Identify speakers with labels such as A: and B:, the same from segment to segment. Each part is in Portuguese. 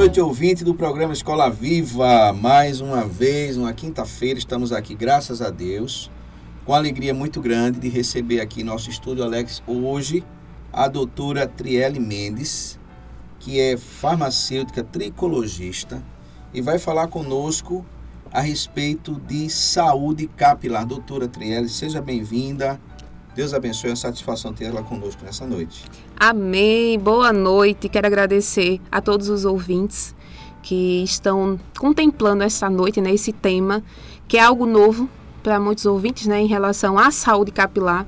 A: Noite, ouvinte do programa Escola Viva. Mais uma vez, uma quinta-feira, estamos aqui, graças a Deus, com alegria muito grande de receber aqui nosso estúdio Alex hoje a doutora Trielle Mendes, que é farmacêutica tricologista e vai falar conosco a respeito de saúde capilar. Doutora Trielle, seja bem-vinda. Deus abençoe, é uma satisfação ter ela conosco nessa noite.
B: Amém. Boa noite. Quero agradecer a todos os ouvintes que estão contemplando essa noite, né, esse tema, que é algo novo para muitos ouvintes, né, em relação à saúde capilar.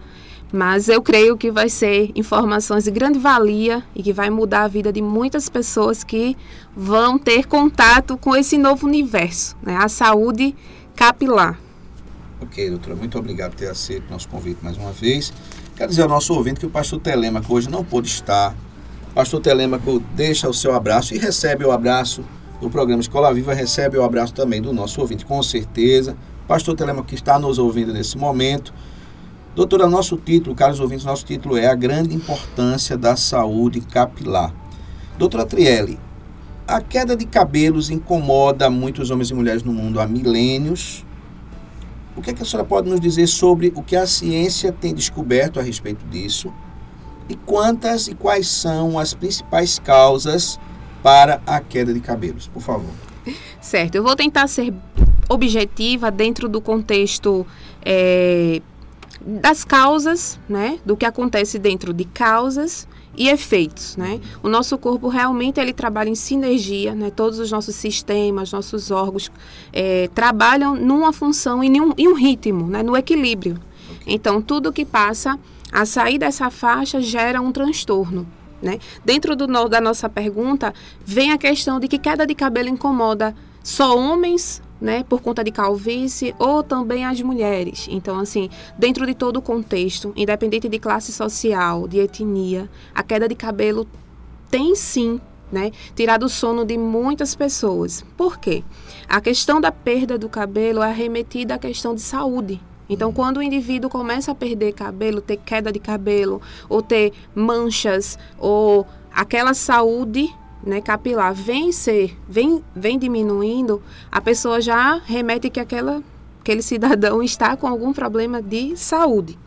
B: Mas eu creio que vai ser informações de grande valia e que vai mudar a vida de muitas pessoas que vão ter contato com esse novo universo, né, a saúde capilar.
A: Ok, doutora, muito obrigado por ter aceito nosso convite mais uma vez. Quero dizer ao nosso ouvinte que o pastor Telêmaco hoje não pôde estar. O pastor Telêmaco deixa o seu abraço e recebe o abraço do programa Escola Viva, recebe o abraço também do nosso ouvinte, com certeza. Pastor Telêmaco que está nos ouvindo nesse momento. Doutora, nosso título, caros ouvintes, nosso título é A Grande Importância da Saúde Capilar. Doutora Trielle, a queda de cabelos incomoda muitos homens e mulheres no mundo há milênios o que, é que a senhora pode nos dizer sobre o que a ciência tem descoberto a respeito disso? E quantas e quais são as principais causas para a queda de cabelos? Por favor.
B: Certo, eu vou tentar ser objetiva dentro do contexto é, das causas, né? Do que acontece dentro de causas e efeitos, né? O nosso corpo realmente ele trabalha em sinergia, né? Todos os nossos sistemas, nossos órgãos é, trabalham numa função e em um, em um ritmo, né? No equilíbrio. Então tudo que passa a sair dessa faixa gera um transtorno. Né? Dentro do, da nossa pergunta, vem a questão de que queda de cabelo incomoda só homens né, por conta de calvície ou também as mulheres. Então, assim, dentro de todo o contexto, independente de classe social, de etnia, a queda de cabelo tem sim né, tirado o sono de muitas pessoas. Por quê? A questão da perda do cabelo é arremetida à questão de saúde. Então, uhum. quando o indivíduo começa a perder cabelo, ter queda de cabelo, ou ter manchas, ou aquela saúde né, capilar vem ser, vem, vem diminuindo, a pessoa já remete que aquela, aquele cidadão está com algum problema de saúde.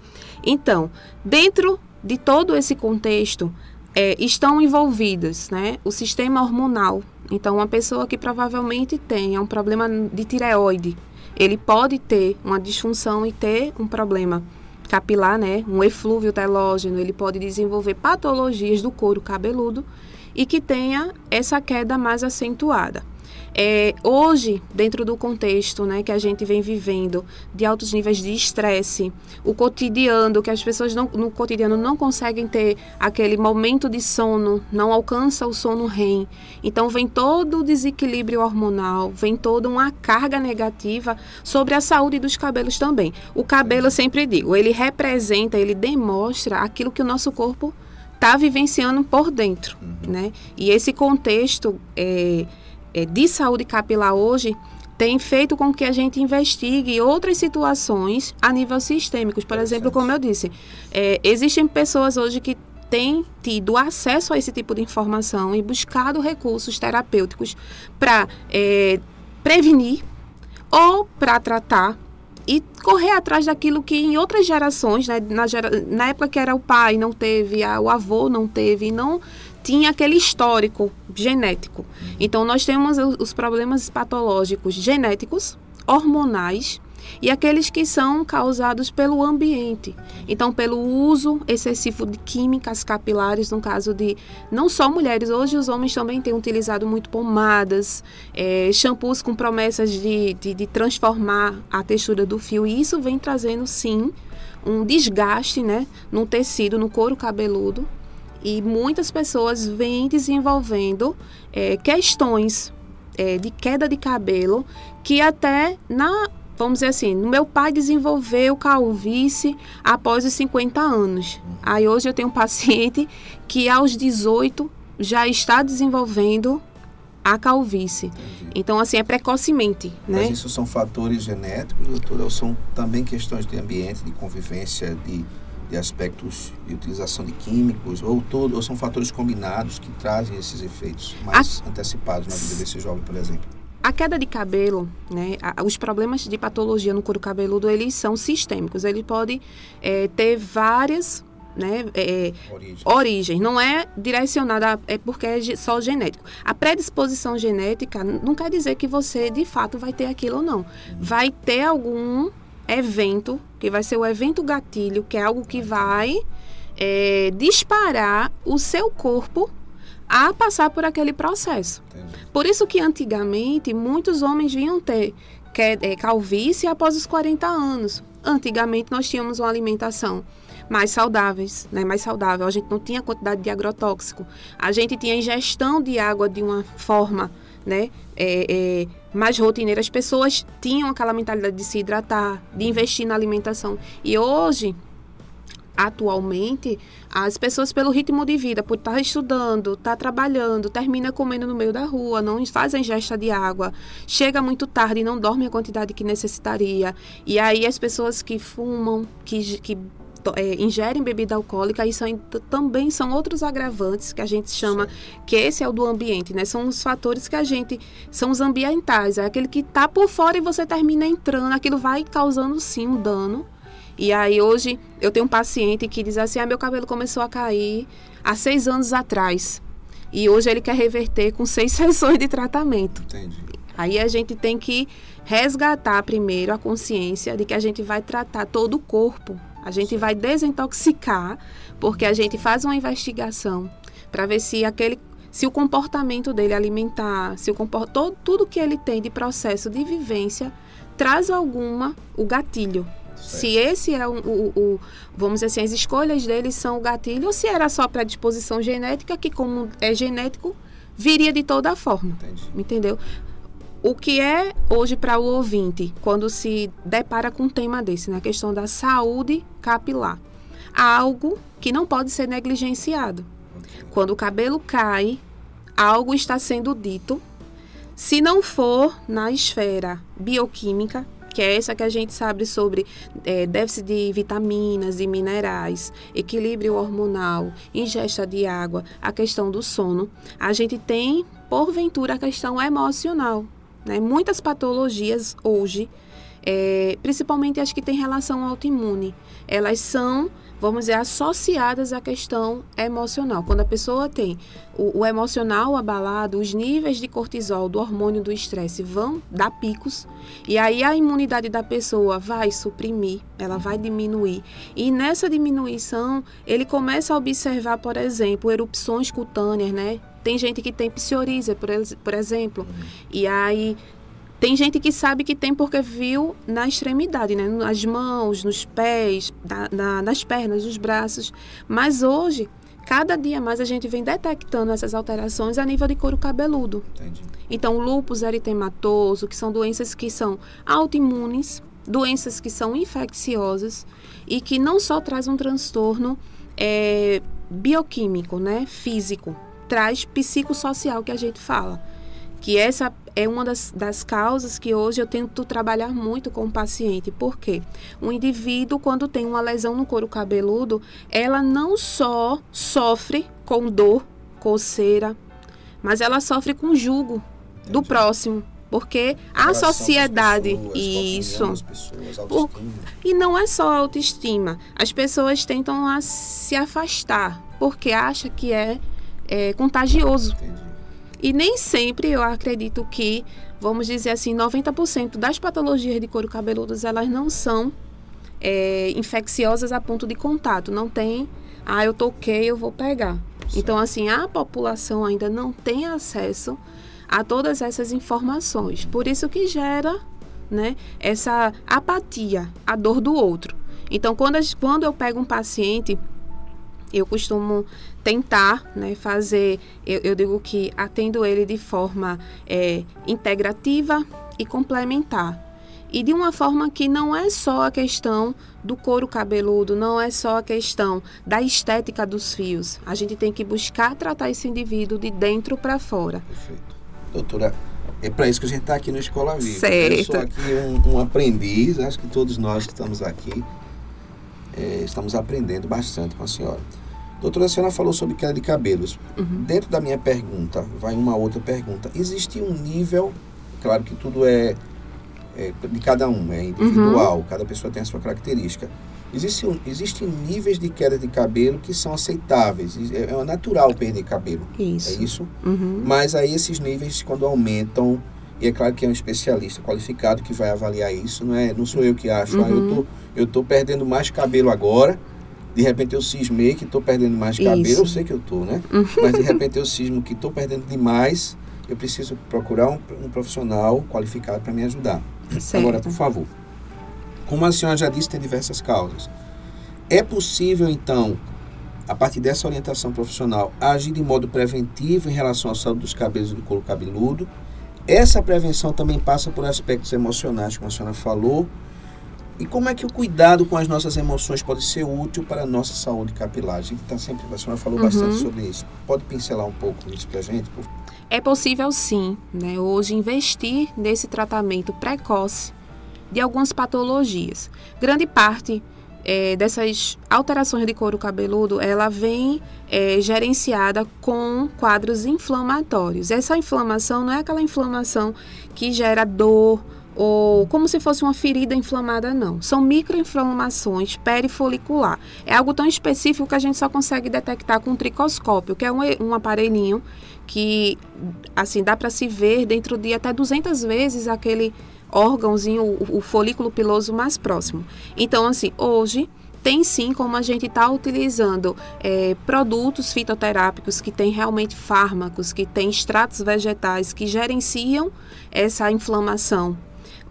B: Então, dentro de todo esse contexto, é, estão envolvidas né, o sistema hormonal. Então, uma pessoa que provavelmente tenha um problema de tireoide, ele pode ter uma disfunção e ter um problema capilar, né, um eflúvio telógeno, ele pode desenvolver patologias do couro cabeludo e que tenha essa queda mais acentuada. É, hoje, dentro do contexto né, que a gente vem vivendo, de altos níveis de estresse, o cotidiano, que as pessoas não, no cotidiano não conseguem ter aquele momento de sono, não alcança o sono REM. Então, vem todo o desequilíbrio hormonal, vem toda uma carga negativa sobre a saúde dos cabelos também. O cabelo, eu sempre digo, ele representa, ele demonstra aquilo que o nosso corpo está vivenciando por dentro, uhum. né? E esse contexto é, é, de saúde capilar hoje tem feito com que a gente investigue outras situações a nível sistêmico. Por exemplo, como eu disse, é, existem pessoas hoje que têm tido acesso a esse tipo de informação e buscado recursos terapêuticos para é, prevenir ou para tratar e correr atrás daquilo que em outras gerações, né, na, gera, na época que era o pai, não teve, a, o avô não teve, não tinha aquele histórico genético. Então, nós temos os problemas patológicos genéticos, hormonais e aqueles que são causados pelo ambiente. Então, pelo uso excessivo de químicas capilares, no caso de não só mulheres, hoje os homens também têm utilizado muito pomadas, é, shampoos com promessas de, de, de transformar a textura do fio, e isso vem trazendo sim um desgaste né, no tecido, no couro cabeludo. E muitas pessoas vêm desenvolvendo é, questões é, de queda de cabelo que até na vamos dizer assim, meu pai desenvolveu calvície após os 50 anos. Aí hoje eu tenho um paciente que aos 18 já está desenvolvendo a calvície. Entendi. Então, assim, é precocemente, né?
A: Mas isso são fatores genéticos, doutora, ou são também questões de ambiente, de convivência, de, de aspectos de utilização de químicos, ou, todo, ou são fatores combinados que trazem esses efeitos mais a... antecipados na vida desse jovem, por exemplo?
B: A queda de cabelo, né, os problemas de patologia no couro cabeludo, eles são sistêmicos. Ele pode é, ter várias né, é, origem. origem. Não é direcionada, é porque é só genético. A predisposição genética não quer dizer que você de fato vai ter aquilo ou não. Vai ter algum evento, que vai ser o evento gatilho, que é algo que vai é, disparar o seu corpo a passar por aquele processo. Entendi. Por isso que antigamente muitos homens vinham ter que, é, calvície após os 40 anos. Antigamente nós tínhamos uma alimentação mais saudáveis, né? mais saudável. A gente não tinha quantidade de agrotóxico. A gente tinha ingestão de água de uma forma né? É, é, mais rotineira. As pessoas tinham aquela mentalidade de se hidratar, de investir na alimentação. E hoje, atualmente, as pessoas pelo ritmo de vida, por estar estudando, estar trabalhando, termina comendo no meio da rua, não faz a ingesta de água, chega muito tarde e não dorme a quantidade que necessitaria. E aí as pessoas que fumam, que, que é, ingerem bebida alcoólica, isso também são outros agravantes que a gente chama, sim. que esse é o do ambiente, né? São os fatores que a gente, são os ambientais, é aquele que está por fora e você termina entrando, aquilo vai causando sim um dano. E aí hoje eu tenho um paciente que diz assim, ah, meu cabelo começou a cair há seis anos atrás. E hoje ele quer reverter com seis sessões de tratamento. Entendi. Aí a gente tem que resgatar primeiro a consciência de que a gente vai tratar todo o corpo a gente vai desintoxicar, porque a gente faz uma investigação para ver se aquele se o comportamento dele alimentar, se o comport, todo, tudo que ele tem de processo de vivência traz alguma o gatilho. Certo. Se esse é o, o, o, vamos dizer assim, as escolhas dele são o gatilho, ou se era só predisposição genética, que como é genético, viria de toda forma. Entendi. Entendeu? O que é hoje para o ouvinte quando se depara com um tema desse, na né? questão da saúde capilar? Algo que não pode ser negligenciado. Quando o cabelo cai, algo está sendo dito. Se não for na esfera bioquímica, que é essa que a gente sabe sobre é, déficit de vitaminas e minerais, equilíbrio hormonal, ingesta de água, a questão do sono, a gente tem, porventura, a questão emocional. Né? Muitas patologias hoje, é, principalmente as que têm relação autoimune, elas são, vamos dizer, associadas à questão emocional. Quando a pessoa tem o, o emocional abalado, os níveis de cortisol, do hormônio do estresse, vão dar picos, e aí a imunidade da pessoa vai suprimir, ela vai diminuir. E nessa diminuição, ele começa a observar, por exemplo, erupções cutâneas, né? Tem gente que tem psoríase, por, por exemplo. E aí tem gente que sabe que tem porque viu na extremidade, né? Nas mãos, nos pés, na, na, nas pernas, nos braços. Mas hoje, cada dia mais a gente vem detectando essas alterações a nível de couro cabeludo. Entendi. Então, lúpus eritematoso, que são doenças que são autoimunes, doenças que são infecciosas e que não só traz um transtorno é, bioquímico, né? Físico, traz psicossocial que a gente fala. Que essa é uma das, das causas que hoje eu tento trabalhar muito com o paciente. Por quê? O indivíduo, quando tem uma lesão no couro cabeludo, ela não só sofre com dor, coceira, mas ela sofre com julgo Entendi. do próximo. Porque a sociedade. Pessoas, isso. Pessoas, por, e não é só autoestima. As pessoas tentam se afastar porque acha que é, é contagioso. Entendi. E nem sempre eu acredito que, vamos dizer assim, 90% das patologias de couro cabeludo, elas não são é, infecciosas a ponto de contato. Não tem, ah, eu toquei, eu vou pegar. Então, assim, a população ainda não tem acesso a todas essas informações. Por isso que gera né, essa apatia, a dor do outro. Então, quando, quando eu pego um paciente, eu costumo tentar né, fazer, eu, eu, digo que atendo ele de forma é, integrativa e complementar. E de uma forma que não é só a questão do couro cabeludo, não é só a questão da estética dos fios. A gente tem que buscar tratar esse indivíduo de dentro para fora.
A: Perfeito. Doutora, é para isso que a gente está aqui no Escola Viva.
B: Certo.
A: Eu sou aqui um, um aprendiz, acho que todos nós que estamos aqui é, estamos aprendendo bastante com a senhora. Doutora, senhora falou sobre queda de cabelos. Uhum. Dentro da minha pergunta, vai uma outra pergunta. Existe um nível, claro que tudo é, é de cada um, é individual, uhum. cada pessoa tem a sua característica. Existem, existem níveis de queda de cabelo que são aceitáveis. É, é natural perder cabelo.
B: Isso.
A: É isso?
B: Uhum.
A: Mas aí esses níveis, quando aumentam, e é claro que é um especialista qualificado que vai avaliar isso, não, é, não sou eu que acho. Ah, eu tô, uhum. eu tô perdendo mais cabelo agora, de repente eu cismei que estou perdendo mais cabelo, isso. eu sei que eu estou, né? Uhum. Mas de repente eu cismo que estou perdendo demais, eu preciso procurar um, um profissional qualificado para me ajudar.
B: Certo.
A: Agora, por favor, como a senhora já disse, tem diversas causas. É possível, então, a partir dessa orientação profissional, agir de modo preventivo em relação à saúde dos cabelos e do couro cabeludo. Essa prevenção também passa por aspectos emocionais, como a senhora falou. E como é que o cuidado com as nossas emoções pode ser útil para a nossa saúde capilar? A gente está sempre, a senhora falou uhum. bastante sobre isso. Pode pincelar um pouco isso para a gente? Por...
B: É possível sim, né? Hoje investir nesse tratamento precoce de algumas patologias. Grande parte é, dessas alterações de couro cabeludo, ela vem é, gerenciada com quadros inflamatórios. Essa inflamação não é aquela inflamação que gera dor ou como se fosse uma ferida inflamada, não. São microinflamações perifolicular. É algo tão específico que a gente só consegue detectar com um tricoscópio, que é um, um aparelhinho que, assim, dá para se ver dentro de até 200 vezes aquele órgãozinho, o, o folículo piloso mais próximo. Então, assim, hoje tem sim como a gente está utilizando é, produtos fitoterápicos que têm realmente fármacos, que têm extratos vegetais que gerenciam essa inflamação.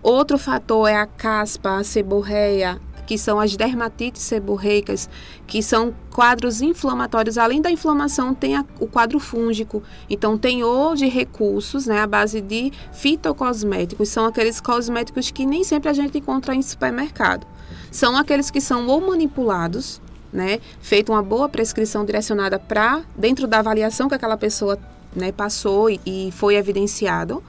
B: Outro fator é a caspa, a seborreia, que são as dermatites seborreicas, que são quadros inflamatórios. Além da inflamação, tem a, o quadro fúngico. Então, tem hoje recursos né, à base de fitocosméticos. São aqueles cosméticos que nem sempre a gente encontra em supermercado. São aqueles que são ou manipulados, né, feita uma boa prescrição direcionada para dentro da avaliação que aquela pessoa né, passou e, e foi evidenciado.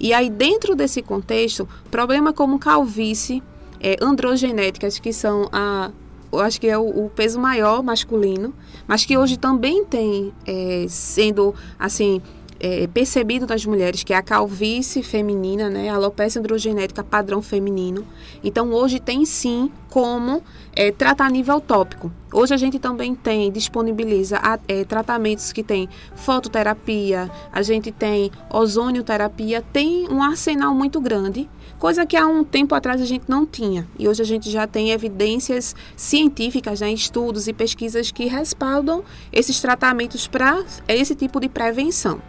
B: E aí, dentro desse contexto, problema como calvície, é, androgenéticas, que são a eu acho que é o, o, peso maior masculino, mas que hoje também tem é, sendo assim é, percebido nas mulheres, que é a calvície feminina, né, a alopecia androgenética padrão feminino. Então, hoje tem sim como é, tratar a nível tópico. Hoje a gente também tem, disponibiliza é, tratamentos que tem fototerapia, a gente tem ozonioterapia, tem um arsenal muito grande, coisa que há um tempo atrás a gente não tinha. E hoje a gente já tem evidências científicas, né, estudos e pesquisas que respaldam esses tratamentos para esse tipo de prevenção.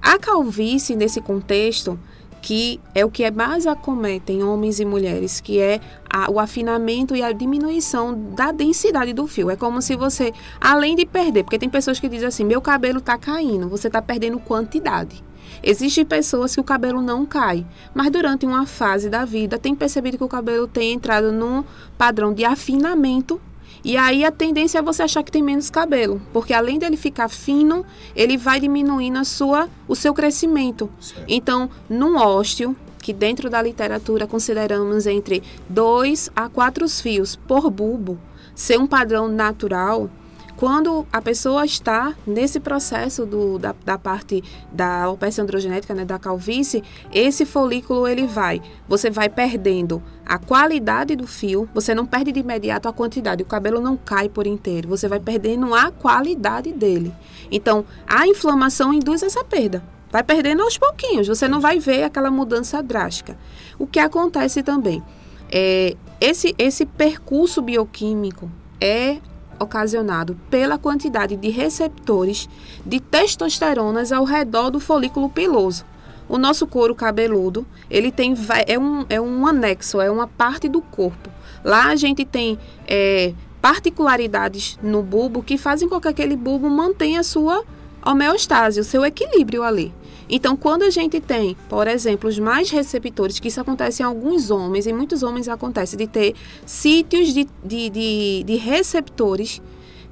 B: A calvície, nesse contexto, que é o que é mais acomete em homens e mulheres, que é a, o afinamento e a diminuição da densidade do fio. É como se você, além de perder, porque tem pessoas que dizem assim, meu cabelo está caindo, você está perdendo quantidade. Existem pessoas que o cabelo não cai, mas durante uma fase da vida tem percebido que o cabelo tem entrado num padrão de afinamento e aí a tendência é você achar que tem menos cabelo, porque além dele ficar fino, ele vai diminuindo a sua, o seu crescimento. Certo. Então, num ósteo, que dentro da literatura consideramos entre dois a quatro fios por bulbo, ser um padrão natural, quando a pessoa está nesse processo do, da, da parte da alopecia androgenética, né, da calvície, esse folículo ele vai, você vai perdendo a qualidade do fio, você não perde de imediato a quantidade, o cabelo não cai por inteiro, você vai perdendo a qualidade dele. Então, a inflamação induz essa perda. vai perdendo aos pouquinhos, você não vai ver aquela mudança drástica. O que acontece também é esse esse percurso bioquímico é ocasionado pela quantidade de receptores de testosteronas ao redor do folículo piloso. O nosso couro cabeludo, ele tem é um, é um anexo, é uma parte do corpo. Lá a gente tem é, particularidades no bulbo que fazem com que aquele bulbo mantenha a sua homeostase, o seu equilíbrio ali. Então, quando a gente tem, por exemplo, os mais receptores, que isso acontece em alguns homens, em muitos homens acontece, de ter sítios de, de, de, de receptores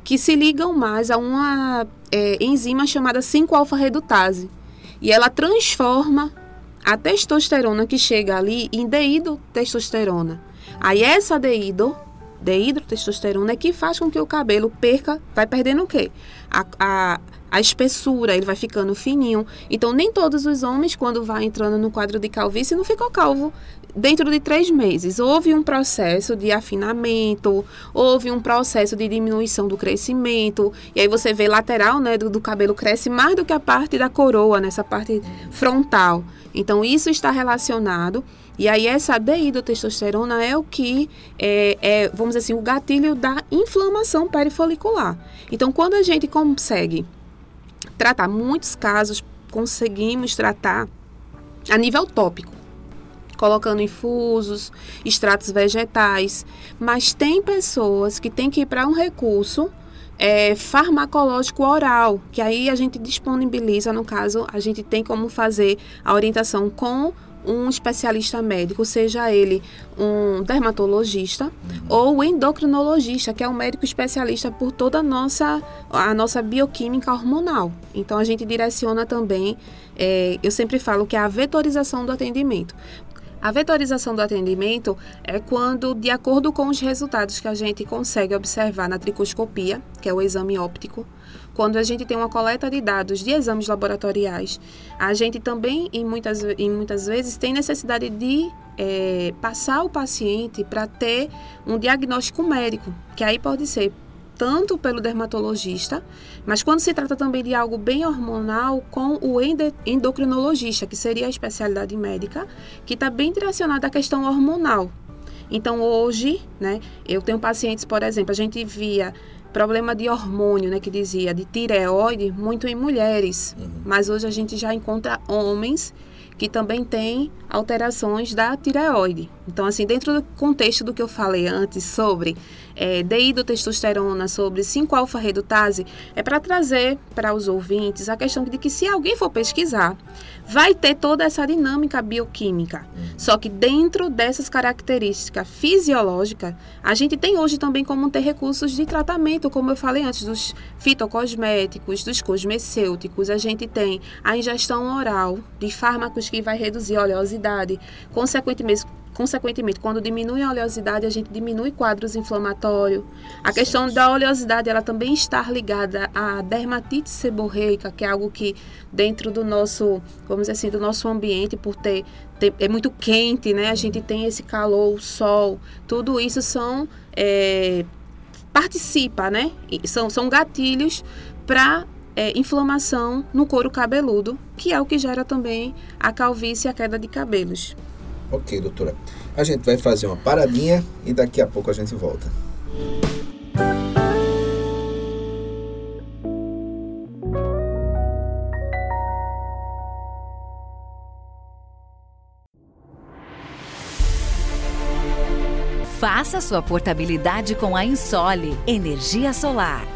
B: que se ligam mais a uma é, enzima chamada 5-alfa-redutase. E ela transforma a testosterona que chega ali em deidrotestosterona. Aí essa deidro, deidrotestosterona é que faz com que o cabelo perca, vai perdendo o quê? A, a, a espessura, ele vai ficando fininho. Então, nem todos os homens, quando vai entrando no quadro de calvície, não ficou calvo dentro de três meses. Houve um processo de afinamento, houve um processo de diminuição do crescimento. E aí você vê lateral, né, do, do cabelo cresce mais do que a parte da coroa, nessa parte frontal. Então, isso está relacionado. E aí, essa deidrotestosterona é o que é, é, vamos dizer assim, o gatilho da inflamação perifolicular. Então, quando a gente consegue tratar muitos casos, conseguimos tratar a nível tópico, colocando infusos, extratos vegetais, mas tem pessoas que têm que ir para um recurso é, farmacológico oral, que aí a gente disponibiliza, no caso, a gente tem como fazer a orientação com um especialista médico, seja ele um dermatologista ou endocrinologista, que é um médico especialista por toda a nossa, a nossa bioquímica hormonal. Então a gente direciona também, é, eu sempre falo que é a vetorização do atendimento. A vetorização do atendimento é quando, de acordo com os resultados que a gente consegue observar na tricoscopia, que é o exame óptico, quando a gente tem uma coleta de dados de exames laboratoriais, a gente também, em muitas, em muitas vezes, tem necessidade de é, passar o paciente para ter um diagnóstico médico, que aí pode ser tanto pelo dermatologista, mas quando se trata também de algo bem hormonal, com o endocrinologista, que seria a especialidade médica, que está bem direcionada à questão hormonal. Então, hoje, né, eu tenho pacientes, por exemplo, a gente via problema de hormônio, né, que dizia, de tireoide, muito em mulheres, uhum. mas hoje a gente já encontra homens que também têm alterações da tireoide. Então, assim, dentro do contexto do que eu falei antes sobre é, deidrotestosterona, sobre 5-alfa-redutase, é para trazer para os ouvintes a questão de que se alguém for pesquisar, vai ter toda essa dinâmica bioquímica. Uhum. Só que dentro dessas características fisiológicas, a gente tem hoje também como ter recursos de tratamento, como eu falei antes, dos fitocosméticos, dos cosmecêuticos, a gente tem a ingestão oral de fármacos que vai reduzir a oleosidade, consequentemente Consequentemente, quando diminui a oleosidade, a gente diminui quadros inflamatórios. A questão da oleosidade, ela também está ligada à dermatite seborreica, que é algo que dentro do nosso, vamos dizer assim, do nosso ambiente, por ter, ter é muito quente, né? A gente tem esse calor, o sol, tudo isso são é, participa, né? São, são gatilhos para é, inflamação no couro cabeludo, que é o que gera também a calvície e a queda de cabelos.
A: Ok, doutora. A gente vai fazer uma paradinha e daqui a pouco a gente volta.
C: Faça sua portabilidade com a Insole Energia Solar.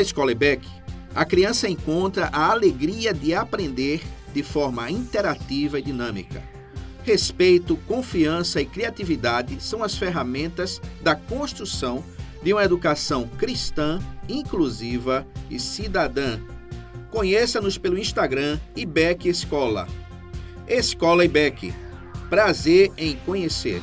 A: Na escola EBEC, a criança encontra a alegria de aprender de forma interativa e dinâmica. Respeito, confiança e criatividade são as ferramentas da construção de uma educação cristã, inclusiva e cidadã. Conheça-nos pelo Instagram IBEC Escola. Escola IBEC. Prazer em conhecer.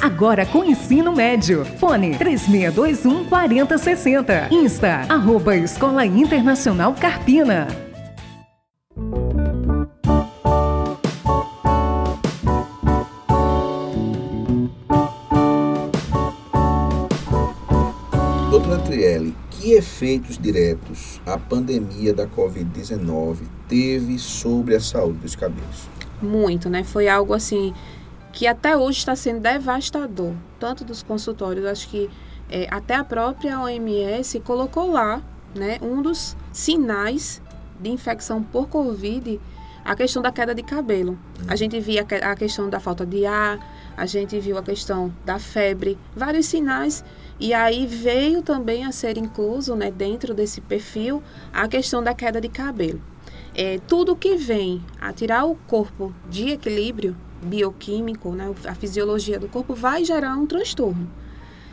D: Agora com ensino médio. Fone 3621 4060. Insta, arroba Escola Internacional Carpina.
A: Doutora Trielli, que efeitos diretos a pandemia da Covid-19 teve sobre a saúde dos cabelos?
B: Muito, né? Foi algo assim que até hoje está sendo devastador, tanto dos consultórios, acho que é, até a própria OMS colocou lá, né, um dos sinais de infecção por Covid, a questão da queda de cabelo. A gente via a questão da falta de ar, a gente viu a questão da febre, vários sinais. E aí veio também a ser incluso, né, dentro desse perfil, a questão da queda de cabelo. É, tudo que vem a tirar o corpo de equilíbrio bioquímico, né, a fisiologia do corpo, vai gerar um transtorno.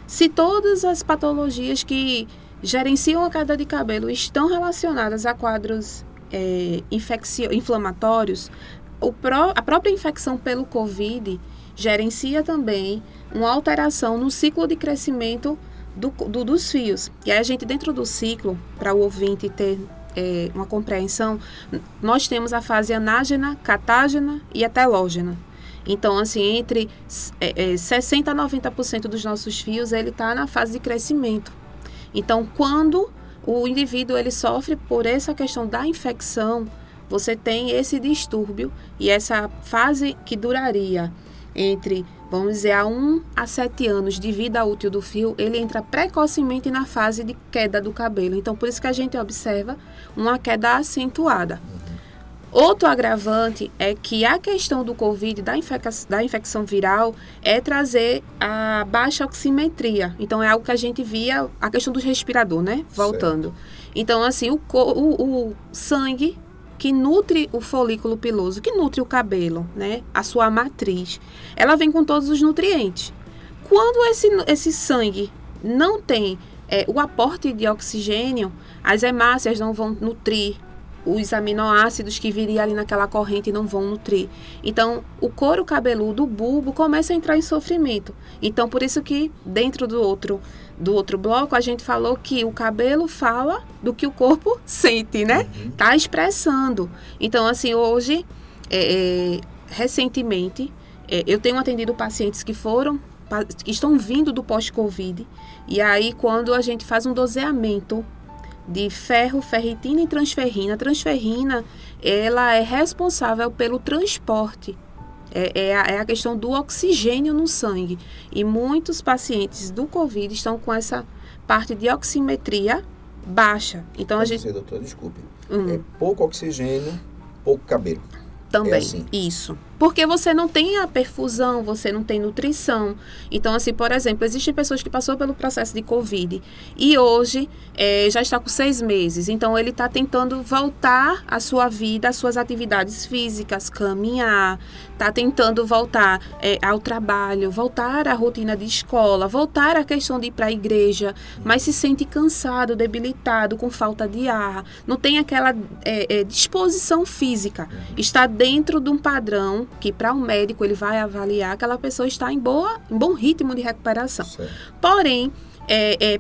B: Se todas as patologias que gerenciam a queda de cabelo estão relacionadas a quadros é, inflamatórios, pró a própria infecção pelo Covid gerencia também uma alteração no ciclo de crescimento do, do, dos fios. E aí a gente, dentro do ciclo, para o ouvinte ter é, uma compreensão, nós temos a fase anágena, catágena e etelógena. Então, assim, entre é, é, 60% a 90% dos nossos fios, ele está na fase de crescimento. Então, quando o indivíduo ele sofre por essa questão da infecção, você tem esse distúrbio e essa fase que duraria entre, vamos dizer, a 1 a 7 anos de vida útil do fio, ele entra precocemente na fase de queda do cabelo. Então, por isso que a gente observa uma queda acentuada. Outro agravante é que a questão do Covid, da, infec da infecção viral, é trazer a baixa oximetria. Então, é algo que a gente via, a questão do respirador, né? Voltando. Certo. Então, assim, o, o, o sangue que nutre o folículo piloso, que nutre o cabelo, né? A sua matriz, ela vem com todos os nutrientes. Quando esse, esse sangue não tem é, o aporte de oxigênio, as hemácias não vão nutrir os aminoácidos que viriam ali naquela corrente não vão nutrir. Então, o couro cabeludo, o bulbo, começa a entrar em sofrimento. Então, por isso que dentro do outro do outro bloco, a gente falou que o cabelo fala do que o corpo sente, né? Uhum. Tá expressando. Então, assim, hoje, é, é, recentemente, é, eu tenho atendido pacientes que foram, que estão vindo do pós-Covid, e aí quando a gente faz um doseamento de ferro, ferritina e transferrina. A transferrina, ela é responsável pelo transporte. É, é, a, é a questão do oxigênio no sangue. E muitos pacientes do Covid estão com essa parte de oximetria baixa. Então
A: Pode
B: a gente.
A: Ser, doutor, desculpe. Hum. É pouco oxigênio, pouco cabelo.
B: Também,
A: É assim.
B: isso. Porque você não tem a perfusão, você não tem nutrição. Então, assim, por exemplo, existem pessoas que passou pelo processo de Covid e hoje eh, já está com seis meses. Então, ele está tentando voltar à sua vida, às suas atividades físicas, caminhar, está tentando voltar eh, ao trabalho, voltar à rotina de escola, voltar à questão de ir para a igreja, mas se sente cansado, debilitado, com falta de ar, não tem aquela eh, eh, disposição física. Está dentro de um padrão que para um médico ele vai avaliar que aquela pessoa está em boa, em bom ritmo de recuperação.
A: Certo.
B: Porém, é, é,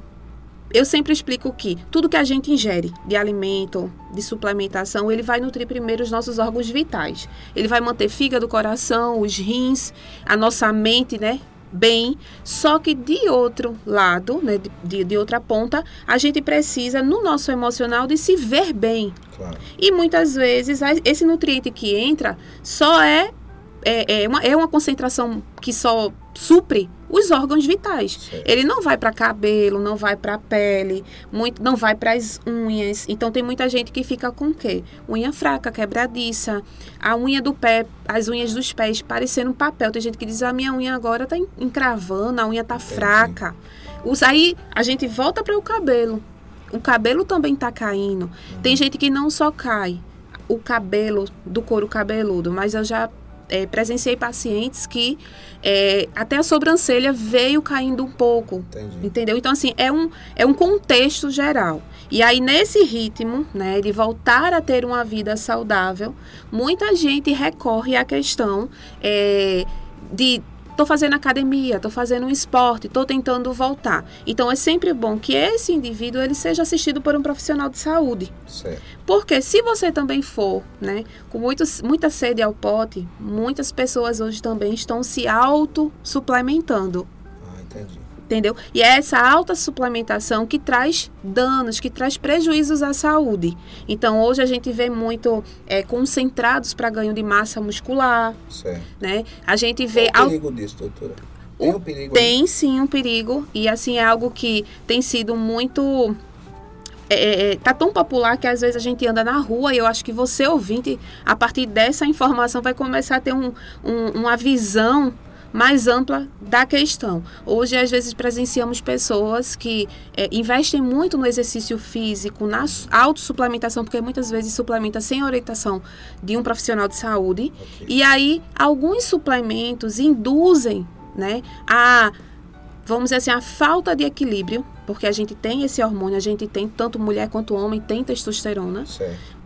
B: eu sempre explico que tudo que a gente ingere de alimento, de suplementação, ele vai nutrir primeiro os nossos órgãos vitais. Ele vai manter fígado, coração, os rins, a nossa mente, né? Bem, só que de outro lado, né, de- de, outra ponta, a gente precisa, no nosso emocional, de se ver bem.
A: Claro.
B: E muitas vezes esse nutriente que entra só é, é, é, uma, é uma concentração que só supre os órgãos vitais. Ele não vai para cabelo, não vai para pele, muito, não vai para as unhas. Então tem muita gente que fica com o quê? Unha fraca, quebradiça, a unha do pé, as unhas dos pés parecendo um papel. Tem gente que diz: "A minha unha agora tá en- encravando, a unha tá fraca". Os, aí a gente volta para o cabelo. O cabelo também tá caindo. Tem gente que não só cai o cabelo do couro cabeludo, mas eu já eh, presenciei pacientes que eh, até a sobrancelha veio caindo um pouco.
A: Entendi.
B: Entendeu? Então, assim, é um, é um contexto geral. E aí, nesse ritmo, né, de voltar a ter uma vida saudável, muita gente recorre à questão eh, de tô fazendo academia, tô fazendo um esporte, tô tentando voltar. Então, é sempre bom que esse indivíduo ele seja assistido por um profissional de saúde.
A: Certo.
B: Porque se você também for, né, com muitos, muita sede ao pote, muitas pessoas hoje também estão se auto-suplementando
A: Ah, entendi.
B: Entendeu? E é essa alta suplementação que traz danos, que traz prejuízos à saúde. Então, hoje a gente vê muito é, concentrados para ganho de massa muscular,
A: Certo.
B: né? A gente vê...
A: Qual o
B: al-
A: perigo disso, doutora? Tem um perigo aí?
B: Tem sim um perigo, e assim é algo que tem sido muito. É, é, tá tão popular que às vezes a gente anda na rua e eu acho que você, ouvinte, a partir dessa informação, vai começar a ter um, um- uma visão mais ampla da questão. Hoje, às vezes, presenciamos pessoas que é, investem muito no exercício físico, na su- autossuplementação, porque muitas vezes suplementa sem orientação de um profissional de saúde.
A: Ok.
B: E aí, alguns suplementos induzem né, a, vamos dizer assim, a falta de equilíbrio, porque a gente tem esse hormônio, a gente tem, tanto mulher quanto homem, tem testosterona.
A: Certo.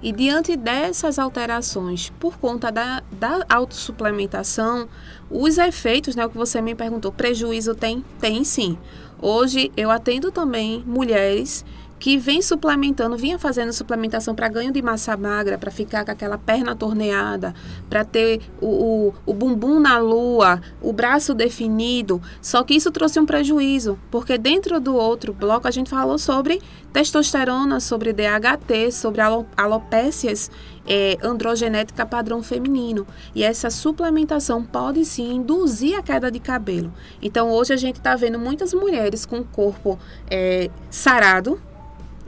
B: E diante dessas alterações, por conta da, da autossuplementação, os efeitos, né, o que você me perguntou, prejuízo tem? Tem sim. Hoje eu atendo também mulheres que vêm suplementando, vinha fazendo suplementação para ganho de massa magra, para ficar com aquela perna torneada, para ter o, o, o bumbum na lua, o braço definido. Só que isso trouxe um prejuízo, porque dentro do outro bloco a gente falou sobre testosterona, sobre DHT, sobre alo- alopécias é, androgenética padrão feminino. E essa suplementação pode sim induzir a queda de cabelo. Então hoje a gente está vendo muitas mulheres com corpo é, sarado,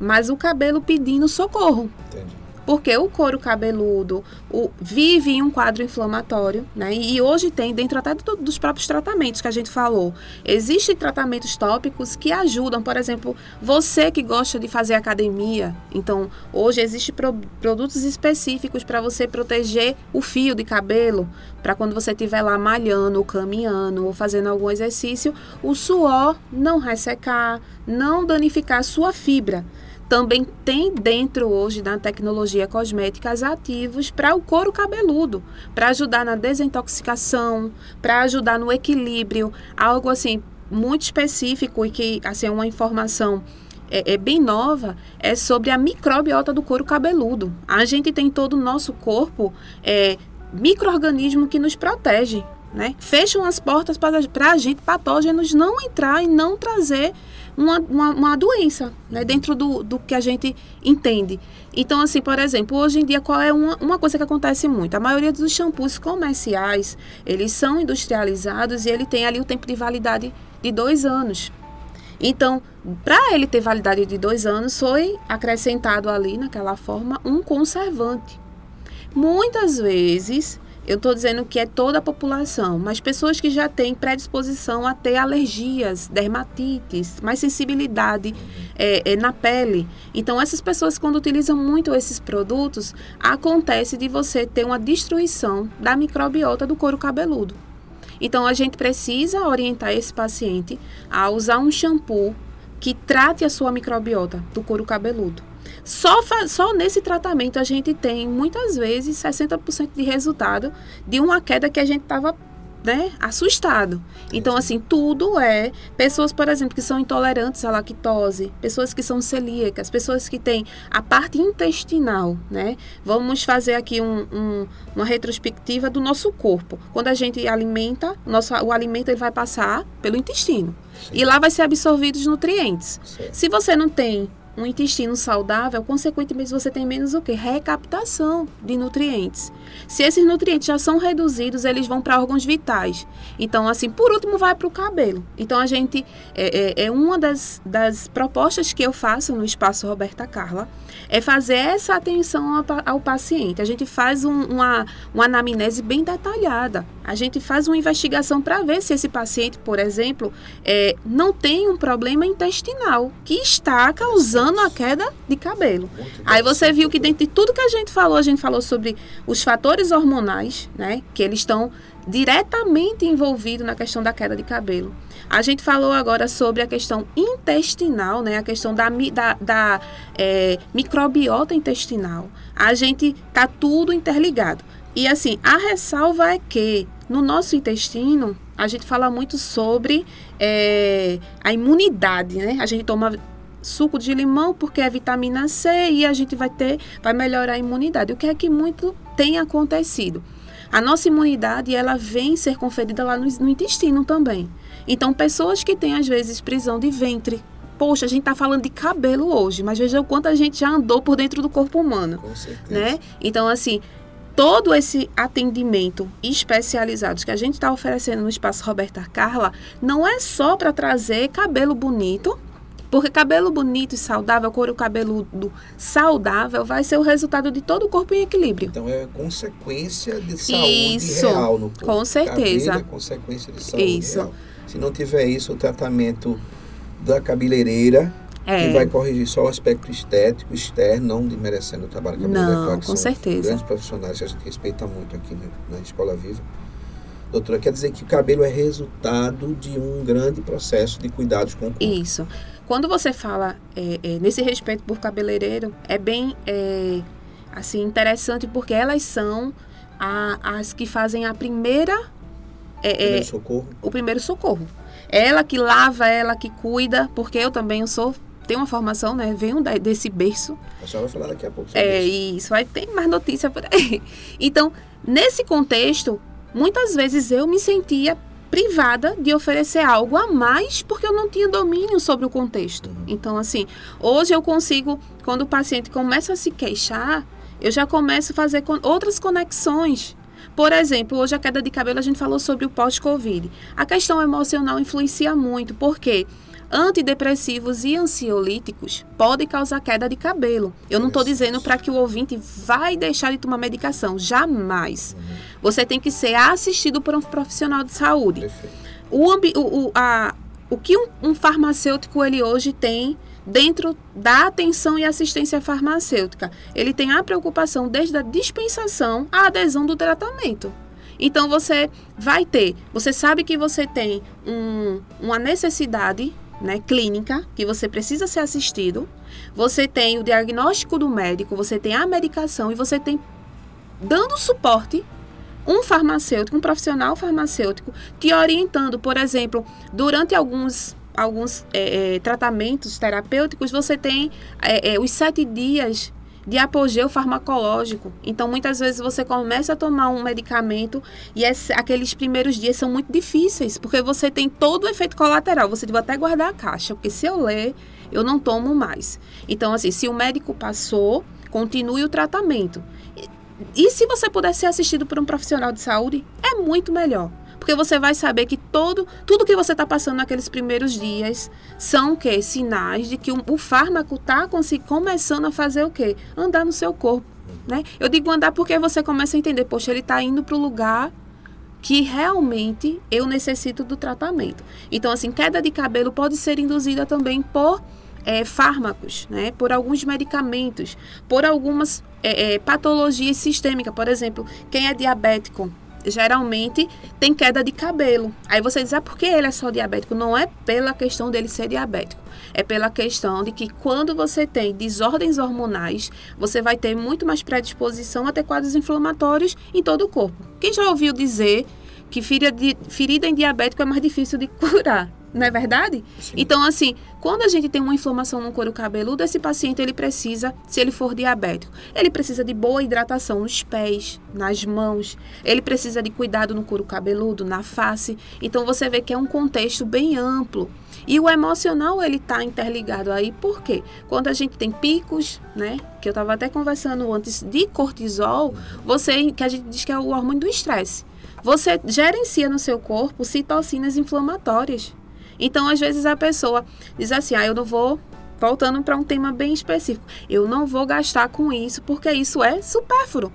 B: mas o cabelo pedindo socorro.
A: Entendi.
B: Porque o couro cabeludo o- vive em um quadro inflamatório, né? E hoje tem, dentro até do- dos próprios tratamentos que a gente falou, existem tratamentos tópicos que ajudam, por exemplo, você que gosta de fazer academia. Então, hoje existem pro- produtos específicos para você proteger o fio de cabelo, para quando você estiver lá malhando, ou caminhando, ou fazendo algum exercício, o suor não ressecar, não danificar a sua fibra também tem dentro hoje da tecnologia cosmética ativos para o couro cabeludo, para ajudar na desintoxicação, para ajudar no equilíbrio, algo assim muito específico e que assim é uma informação é, é bem nova é sobre a microbiota do couro cabeludo. A gente tem todo o nosso corpo é, microorganismo que nos protege, né? Fecham as portas para a gente patógenos não entrar e não trazer uma, uma, uma doença, né? Dentro do, do que a gente entende. Então, assim, por exemplo, hoje em dia, qual é uma, uma coisa que acontece muito? A maioria dos shampoos comerciais, eles são industrializados e ele tem ali o tempo de validade de dois anos. Então, para ele ter validade de dois anos, foi acrescentado ali, naquela forma, um conservante. Muitas vezes eu estou dizendo que é toda a população, mas pessoas que já têm predisposição a ter alergias, dermatites, mais sensibilidade é, é, na pele. Então, essas pessoas, quando utilizam muito esses produtos, acontece de você ter uma destruição da microbiota do couro cabeludo. Então, a gente precisa orientar esse paciente a usar um shampoo que trate a sua microbiota do couro cabeludo. Só, só nesse tratamento a gente tem muitas vezes 60% de resultado de uma queda que a gente estava né, assustado. Então, assim, tudo é pessoas, por exemplo, que são intolerantes à lactose, pessoas que são celíacas, pessoas que têm a parte intestinal, né? Vamos fazer aqui um, um, uma retrospectiva do nosso corpo. Quando a gente alimenta, nosso, o alimento ele vai passar pelo intestino. Sim. E lá vai ser absorvido os nutrientes. Se você não tem um intestino saudável, consequentemente você tem menos o que? Recaptação de nutrientes. Se esses nutrientes já são reduzidos, eles vão para órgãos vitais. Então, assim, por último, vai para o cabelo. Então, a gente, é, é, é uma das, das propostas que eu faço no Espaço Roberta Carla, é fazer essa atenção ao, paciente. A gente faz um, uma, uma anamnese bem detalhada. A gente faz uma investigação para ver se esse paciente, por exemplo, é, não tem um problema intestinal que está causando a queda de cabelo. Aí você viu que dentro de tudo que a gente falou, a gente falou sobre os fatores hormonais, né? Que eles estão diretamente envolvidos na questão da queda de cabelo. A gente falou agora sobre a questão intestinal, né? A questão da, da, da é, microbiota intestinal. A gente tá tudo interligado. E assim, a ressalva é que no nosso intestino a gente fala muito sobre é, a imunidade, né? A gente toma suco de limão porque é vitamina C e a gente vai ter, vai melhorar a imunidade. O que é que muito tem acontecido? A nossa imunidade ela vem ser conferida lá no, no intestino também. Então, pessoas que têm, às vezes, prisão de ventre. Poxa, a gente está falando de cabelo hoje, mas veja o quanto a gente já andou por dentro do corpo humano. Com certeza. Né? Então, assim, todo esse atendimento especializado que a gente está oferecendo no Espaço Roberta Carla não é só para trazer cabelo bonito, porque cabelo bonito e saudável, couro cabeludo saudável, vai ser o resultado de todo o corpo em equilíbrio.
A: Então é consequência de saúde Isso, real no corpo.
B: Com certeza.
A: Cabelo é consequência de saúde Isso. real. Se não tiver isso, o tratamento da cabeleireira é. que vai corrigir só o aspecto estético, externo, não desmerecendo o trabalho da cabeleireira.
B: Não, com certeza.
A: Grandes profissionais que a gente respeita muito aqui na Escola Viva. Doutora, quer dizer que o cabelo é resultado de um grande processo de cuidados com o corpo.
B: Isso. Quando você fala é, é, nesse respeito por cabeleireiro, é bem é, assim interessante porque elas são a, as que fazem a primeira
A: é, primeiro é, socorro.
B: O primeiro socorro. Ela que lava, ela que cuida, porque eu também sou tenho uma formação, né? Venho desse berço.
A: A senhora vai falar daqui a pouco.
B: É isso. isso. Vai ter mais notícia por aí. Então, nesse contexto, muitas vezes eu me sentia privada de oferecer algo a mais porque eu não tinha domínio sobre o contexto. Uhum. Então, assim, hoje eu consigo, quando o paciente começa a se queixar, eu já começo a fazer outras conexões por exemplo, hoje a queda de cabelo a gente falou sobre o pós-Covid. A questão emocional influencia muito, porque antidepressivos e ansiolíticos podem causar queda de cabelo. Eu não estou dizendo para que o ouvinte vai deixar de tomar medicação, jamais. Você tem que ser assistido por um profissional de saúde. O, o, a, o que um, um farmacêutico ele hoje tem dentro da atenção e assistência farmacêutica. Ele tem a preocupação desde a dispensação à adesão do tratamento. Então você vai ter, você sabe que você tem um, uma necessidade né, clínica, que você precisa ser assistido, você tem o diagnóstico do médico, você tem a medicação e você tem dando suporte um farmacêutico, um profissional farmacêutico, te orientando, por exemplo, durante alguns alguns é, é, tratamentos terapêuticos, você tem é, é, os sete dias de apogeu farmacológico. Então, muitas vezes você começa a tomar um medicamento e esse, aqueles primeiros dias são muito difíceis, porque você tem todo o efeito colateral. Você deve até guardar a caixa, porque se eu ler, eu não tomo mais. Então, assim, se o médico passou, continue o tratamento. E, e se você puder ser assistido por um profissional de saúde, é muito melhor. Porque você vai saber que todo, tudo que você está passando naqueles primeiros dias são o quê? Sinais de que o, o fármaco está começando a fazer o quê? Andar no seu corpo. né? Eu digo andar porque você começa a entender, poxa, ele está indo para o lugar que realmente eu necessito do tratamento. Então, assim, queda de cabelo pode ser induzida também por é, fármacos, né? por alguns medicamentos, por algumas é, é, patologias sistêmicas. Por exemplo, quem é diabético geralmente tem queda de cabelo. Aí você diz, ah, por que ele é só diabético? Não é pela questão dele ser diabético. É pela questão de que quando você tem desordens hormonais, você vai ter muito mais predisposição a ter quadros inflamatórios em todo o corpo. Quem já ouviu dizer que ferida em diabético é mais difícil de curar? Não é verdade? Sim. Então, assim, quando a gente tem uma inflamação no couro cabeludo, esse paciente ele precisa, se ele for diabético, ele precisa de boa hidratação nos pés, nas mãos, ele precisa de cuidado no couro cabeludo, na face. Então, você vê que é um contexto bem amplo. E o emocional ele está interligado aí, por quê? Quando a gente tem picos, né? Que eu estava até conversando antes de cortisol, você que a gente diz que é o hormônio do estresse. Você gerencia no seu corpo citocinas inflamatórias. Então, às vezes, a pessoa diz assim: ah, eu não vou. Voltando para um tema bem específico, eu não vou gastar com isso porque isso é supérfluo.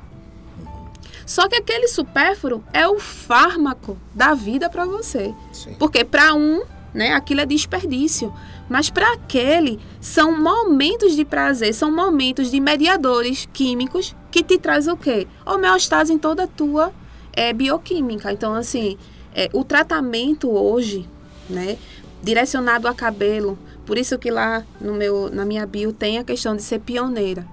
B: Só que aquele supérfluo é o fármaco da vida para você. Sim. Porque para um, né, aquilo é desperdício. Mas para aquele, são momentos de prazer, são momentos de mediadores químicos que te traz o quê? Homeostase em toda a tua é, bioquímica. Então, assim, é, o tratamento hoje, né? Direcionado a cabelo. Por isso que lá no meu, na minha bio tem a questão de ser pioneira.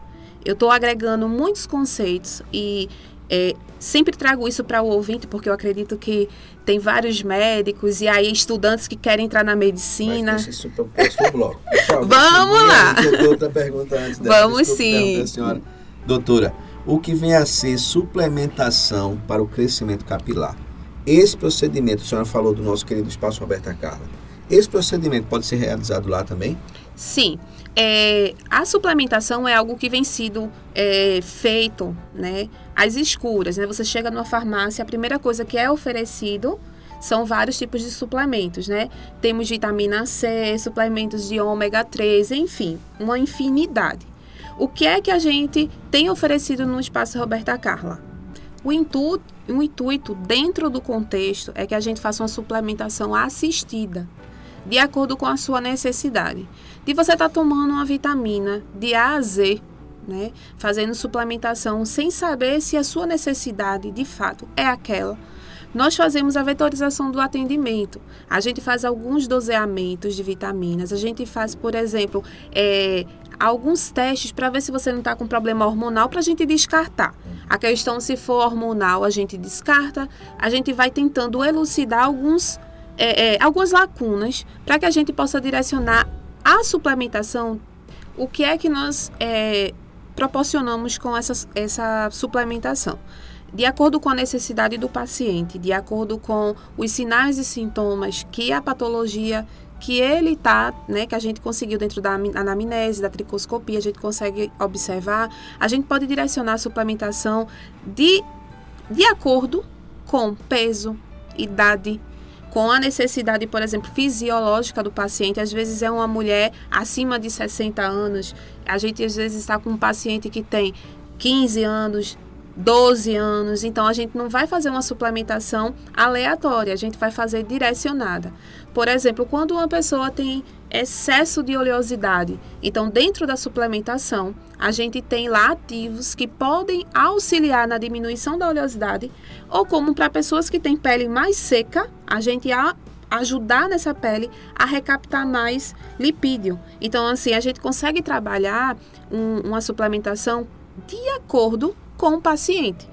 B: Eu estou agregando muitos conceitos e é, sempre trago isso para o ouvinte, porque eu acredito que tem vários médicos e aí estudantes que querem entrar na medicina.
A: isso para o bloco.
B: Vamos lá.
A: Outra pergunta antes dessa.
B: Vamos sim.
A: Senhora. Doutora, o que vem a ser suplementação para o crescimento capilar? Esse procedimento, a senhora falou do nosso querido espaço Roberta Carla. Esse procedimento pode ser realizado lá também?
B: Sim. É, a suplementação é algo que vem sido é, feito né, às escuras. Né? Você chega numa farmácia, a primeira coisa que é oferecido são vários tipos de suplementos, né? Temos vitamina C, suplementos de ômega 3, enfim, uma infinidade. O que é que a gente tem oferecido no espaço Roberta Carla? O intuito, o intuito dentro do contexto é que a gente faça uma suplementação assistida, de acordo com a sua necessidade. De você estar tá tomando uma vitamina de A a Z, né, fazendo suplementação sem saber se a sua necessidade de fato é aquela. Nós fazemos a vetorização do atendimento. A gente faz alguns doseamentos de vitaminas. A gente faz, por exemplo, é, alguns testes para ver se você não está com problema hormonal para a gente descartar. A questão se for hormonal, a gente descarta. A gente vai tentando elucidar alguns, é, é, algumas lacunas para que a gente possa direcionar a suplementação. O que é que nós é, proporcionamos com essa, essa suplementação? de acordo com a necessidade do paciente, de acordo com os sinais e sintomas que a patologia que ele tá, né, que a gente conseguiu dentro da anamnese, da tricoscopia, a gente consegue observar, a gente pode direcionar a suplementação de, de acordo com peso, idade, com a necessidade, por exemplo, fisiológica do paciente. Às vezes é uma mulher acima de 60 anos, a gente às vezes está com um paciente que tem 15 anos, 12 anos, então a gente não vai fazer uma suplementação aleatória, a gente vai fazer direcionada. Por exemplo, quando uma pessoa tem excesso de oleosidade, então dentro da suplementação, a gente tem lá ativos que podem auxiliar na diminuição da oleosidade, ou como para pessoas que têm pele mais seca, a gente ajudar nessa pele a recaptar mais lipídio. Então, assim, a gente consegue trabalhar um, uma suplementação de acordo com o paciente.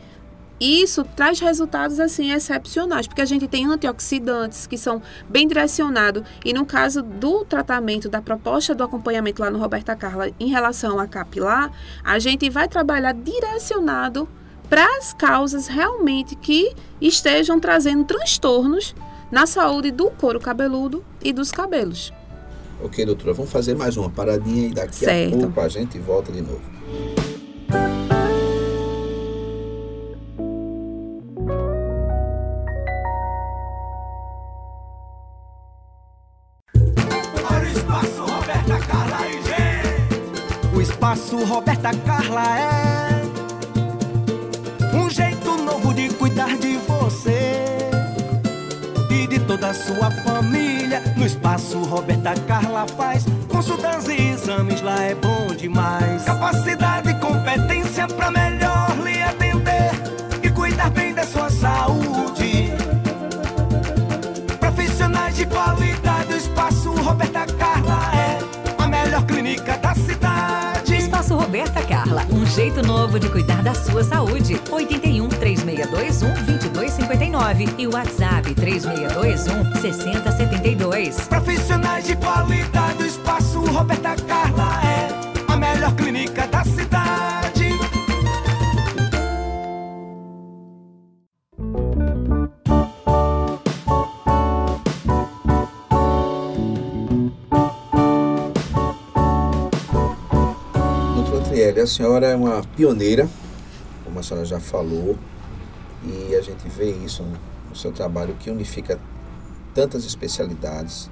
B: Isso traz resultados assim excepcionais, porque a gente tem antioxidantes que são bem direcionados e no caso do tratamento da proposta do acompanhamento lá no Roberta Carla em relação a capilar, a gente vai trabalhar direcionado para as causas realmente que estejam trazendo transtornos na saúde do couro cabeludo e dos cabelos.
A: Ok, doutora, vamos fazer mais uma paradinha e daqui certo. a pouco a gente volta de novo.
E: Roberta Carla é cuidar de você e de toda a sua família. No espaço Roberta Carla faz consultas e exames, lá é bom demais. Capacidade e competência pra melhor lhe atender e cuidar bem da sua saúde. Profissionais de qualidade, o espaço Roberta Carla
C: jeito novo de cuidar da sua saúde. 81 3621 2259 e o WhatsApp 3621 6072.
E: Profissionais de qualidade, o espaço Roberta Carla é a melhor clínica da cidade.
A: A senhora é uma pioneira, como a senhora já falou, e a gente vê isso no seu trabalho que unifica tantas especialidades.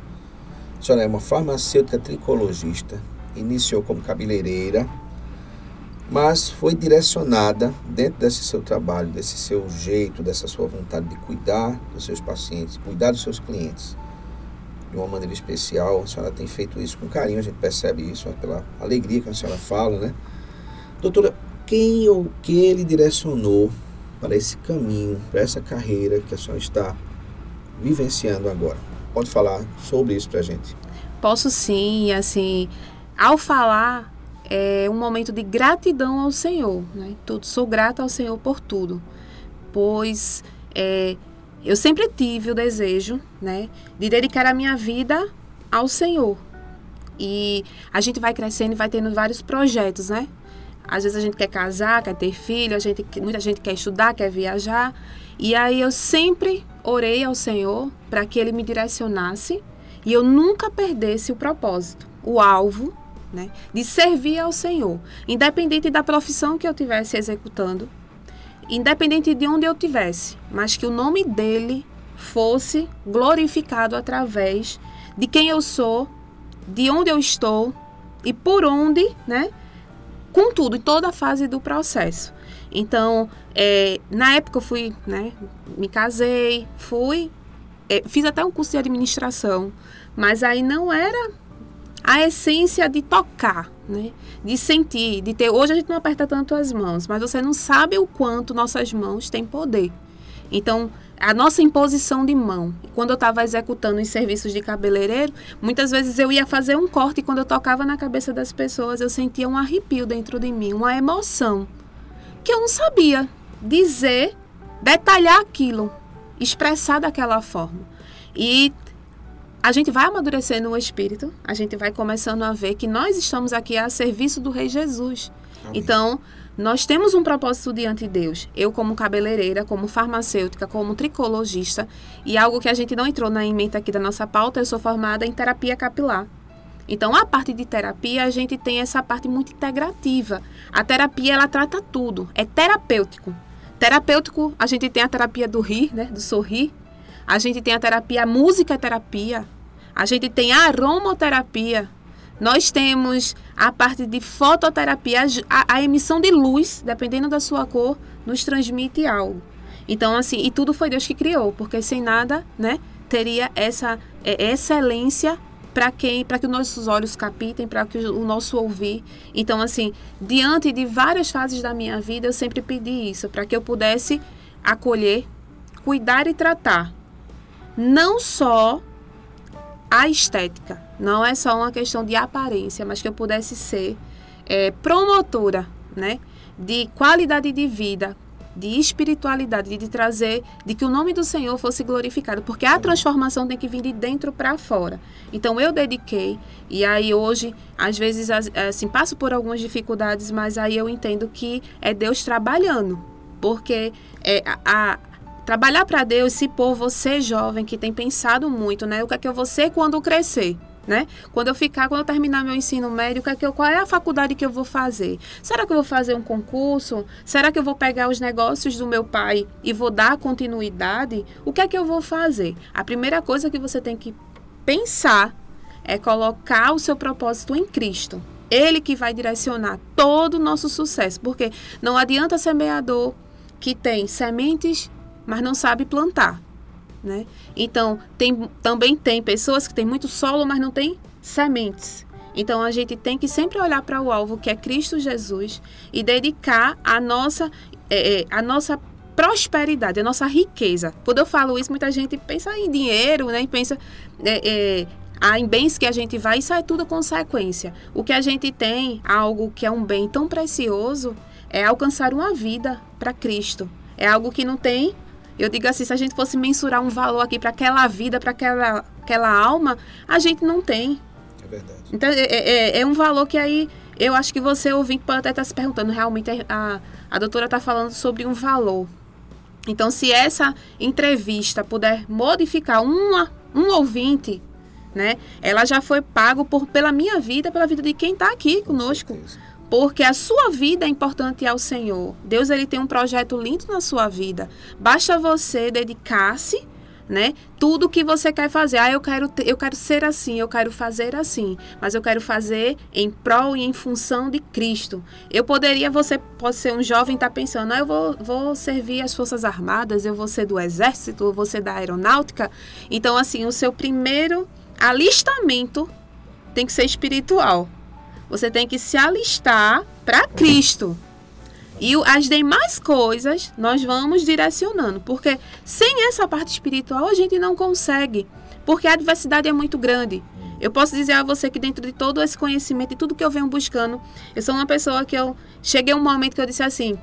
A: A senhora é uma farmacêutica tricologista, iniciou como cabeleireira, mas foi direcionada dentro desse seu trabalho, desse seu jeito, dessa sua vontade de cuidar dos seus pacientes, cuidar dos seus clientes de uma maneira especial. A senhora tem feito isso com carinho, a gente percebe isso pela alegria que a senhora fala, né? Doutora, quem ou que ele direcionou para esse caminho, para essa carreira que a senhora está vivenciando agora? Pode falar sobre isso para a gente.
B: Posso sim, assim, ao falar, é um momento de gratidão ao Senhor, né? Tudo, sou grata ao Senhor por tudo, pois é, eu sempre tive o desejo, né, de dedicar a minha vida ao Senhor. E a gente vai crescendo e vai tendo vários projetos, né? Às vezes a gente quer casar, quer ter filho, a gente, muita gente quer estudar, quer viajar. E aí eu sempre orei ao Senhor para que Ele me direcionasse e eu nunca perdesse o propósito, o alvo, né, de servir ao Senhor, independente da profissão que eu estivesse executando, independente de onde eu tivesse, mas que o nome dele fosse glorificado através de quem eu sou, de onde eu estou e por onde, né, com tudo, em toda a fase do processo. Então, é, na época eu fui, né, me casei, fui, é, fiz até um curso de administração, mas aí não era a essência de tocar, né? De sentir, de ter. Hoje a gente não aperta tanto as mãos, mas você não sabe o quanto nossas mãos têm poder. Então, a nossa imposição de mão. Quando eu estava executando os serviços de cabeleireiro, muitas vezes eu ia fazer um corte e quando eu tocava na cabeça das pessoas, eu sentia um arrepio dentro de mim, uma emoção que eu não sabia dizer, detalhar aquilo, expressar daquela forma. E a gente vai amadurecendo o espírito, a gente vai começando a ver que nós estamos aqui a serviço do Rei Jesus.
A: Amém.
B: Então, nós temos um propósito diante de Deus. Eu, como cabeleireira, como farmacêutica, como tricologista, e algo que a gente não entrou na emenda aqui da nossa pauta, eu sou formada em terapia capilar. Então, a parte de terapia, a gente tem essa parte muito integrativa. A terapia, ela trata tudo, é terapêutico. Terapêutico, a gente tem a terapia do rir, né, do sorrir. A gente tem a terapia, a música terapia. A gente tem a aromoterapia. Nós temos a parte de fototerapia, a, a emissão de luz, dependendo da sua cor, nos transmite algo. Então, assim, e tudo foi Deus que criou, porque sem nada, né, teria essa é, excelência para quem, para que os nossos olhos capitem, para que o nosso ouvir. Então, assim, diante de várias fases da minha vida, eu sempre pedi isso, para que eu pudesse acolher, cuidar e tratar não só a estética, não é só uma questão de aparência, mas que eu pudesse ser é, promotora, né, de qualidade de vida, de espiritualidade, de trazer, de que o nome do Senhor fosse glorificado, porque a transformação tem que vir de dentro para fora. Então eu dediquei e aí hoje, às vezes, assim, passo por algumas dificuldades, mas aí eu entendo que é Deus trabalhando, porque é, a, trabalhar para Deus, se por você jovem que tem pensado muito, né, o que é que eu vou ser quando crescer? Né? Quando eu ficar, quando eu terminar meu ensino médio, que é que eu, qual é a faculdade que eu vou fazer? Será que eu vou fazer um concurso? Será que eu vou pegar os negócios do meu pai e vou dar continuidade? O que é que eu vou fazer? A primeira coisa que você tem que pensar é colocar o seu propósito em Cristo. Ele que vai direcionar todo o nosso sucesso, porque não adianta semeador que tem sementes mas não sabe plantar, né? Então, tem, também tem pessoas que têm muito solo, mas não têm sementes. Então, a gente tem que sempre olhar para o alvo, que é Cristo Jesus, e dedicar a nossa, é, é, a nossa prosperidade, a nossa riqueza. Quando eu falo isso, muita gente pensa em dinheiro, né? E pensa é, é, em bens que a gente vai, isso é tudo consequência. O que a gente tem, algo que é um bem tão precioso, é alcançar uma vida para Cristo. É algo que não tem. Eu digo assim, se a gente fosse mensurar um valor aqui para aquela vida, para aquela, aquela alma, a gente não tem.
A: É verdade.
B: Então, é, é, é um valor que aí eu acho que você ouvinte pode até estar se perguntando, realmente a, a doutora está falando sobre um valor. Então, se essa entrevista puder modificar uma, um ouvinte, né? Ela já foi pago por, pela minha vida, pela vida de quem está aqui
A: Com
B: conosco.
A: certeza.
B: Porque a sua vida é importante ao Senhor. Deus ele tem um projeto lindo na sua vida. Basta você dedicar-se, né? Tudo que você quer fazer. Ah, eu quero eu quero ser assim, eu quero fazer assim, mas eu quero fazer em prol e em função de Cristo. Eu poderia, você pode ser um jovem tá pensando, ah, eu vou, vou servir as Forças Armadas, eu vou ser do Exército, eu vou ser da Aeronáutica. Então, assim, o seu primeiro alistamento tem que ser espiritual. Você tem que se alistar para Cristo. E as demais coisas nós vamos direcionando, porque sem essa parte espiritual a gente não consegue, porque a adversidade é muito grande. Eu posso dizer a você que dentro de todo esse conhecimento e tudo que eu venho buscando, eu sou uma pessoa que eu cheguei um momento que eu disse assim,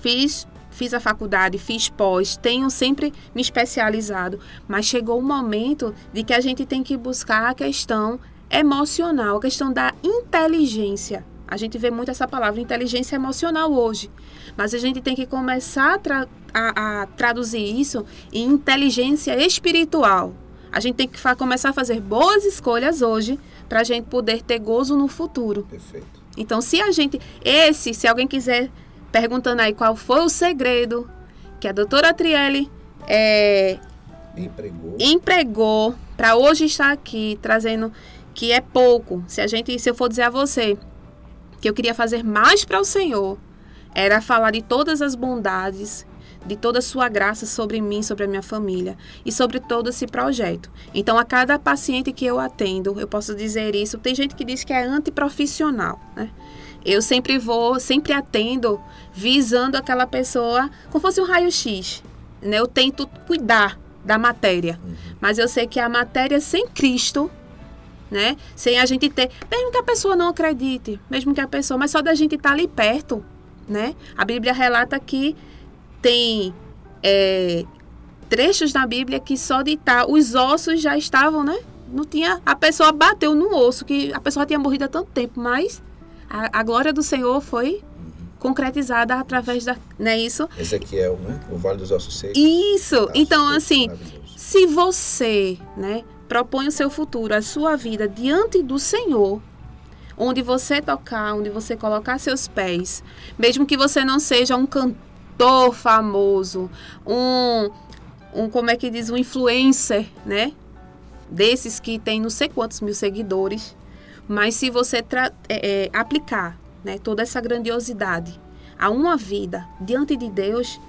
B: fiz fiz a faculdade, fiz pós, tenho sempre me especializado, mas chegou o momento de que a gente tem que buscar a questão emocional, a questão da inteligência. A gente vê muito essa palavra inteligência emocional hoje, mas a gente tem que começar a, tra- a- a traduzir isso em inteligência espiritual. A gente tem que começar a fazer boas escolhas hoje para a gente poder ter gozo no futuro.
A: Perfeito.
B: Então, se a gente. Esse, se alguém quiser perguntando aí qual foi o segredo que a doutora Trielli é,
A: Empregou.
B: empregou para hoje estar aqui trazendo que é pouco. Se a gente, se eu for dizer a você que eu queria fazer mais para o Senhor, era falar de todas as bondades, de toda a sua graça sobre mim, sobre a minha família e sobre todo esse projeto. Então, a cada paciente que eu atendo, eu posso dizer isso. Tem gente que diz que é antiprofissional, né? Eu sempre vou, sempre atendo visando aquela pessoa como fosse um raio-x. Né? Eu tento cuidar da matéria. Mas eu sei que a matéria sem Cristo, né? Sem a gente ter. Mesmo que a pessoa não acredite, mesmo que a pessoa. Mas só da gente estar ali perto, né? A Bíblia relata que tem é, trechos na Bíblia que só de estar. Os ossos já estavam, né? Não tinha. A pessoa bateu no osso, que a pessoa tinha morrido há tanto tempo, mas a, a glória do Senhor foi concretizada através da. Não é isso?
A: Ezequiel, né? O Vale dos Ossos Secos.
B: Isso! Então, assim,
A: maravilhoso.
B: se você, né, propõe o seu futuro, a sua vida diante do Senhor, onde você tocar, onde você colocar seus pés, mesmo que você não seja um cantor famoso, um, um como é que diz, um influencer, né, desses que tem não sei quantos mil seguidores, mas se você é, é, aplicar, né, toda essa grandiosidade a uma vida diante de Deus,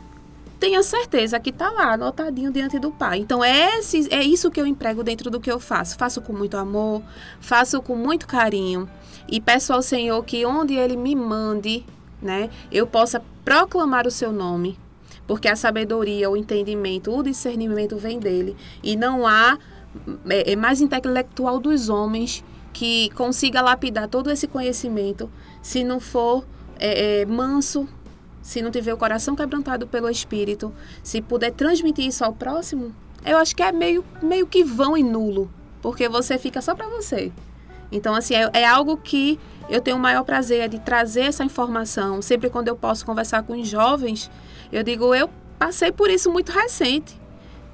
B: tenha certeza que está lá, anotadinho diante do Pai. Então, é, esse, é isso que eu emprego dentro do que eu faço. Faço com muito amor, faço com muito carinho. E peço ao Senhor que onde Ele me mande, né, eu possa proclamar o seu nome. Porque a sabedoria, o entendimento, o discernimento vem dele. E não há é, é mais intelectual dos homens que consiga lapidar todo esse conhecimento se não for é, é, manso, se não tiver o coração quebrantado pelo Espírito, se puder transmitir isso ao próximo, eu acho que é meio, meio que vão e nulo, porque você fica só para você. Então, assim, é, é algo que eu tenho o maior prazer é de trazer essa informação. Sempre quando eu posso conversar com os jovens, eu digo, eu passei por isso muito recente.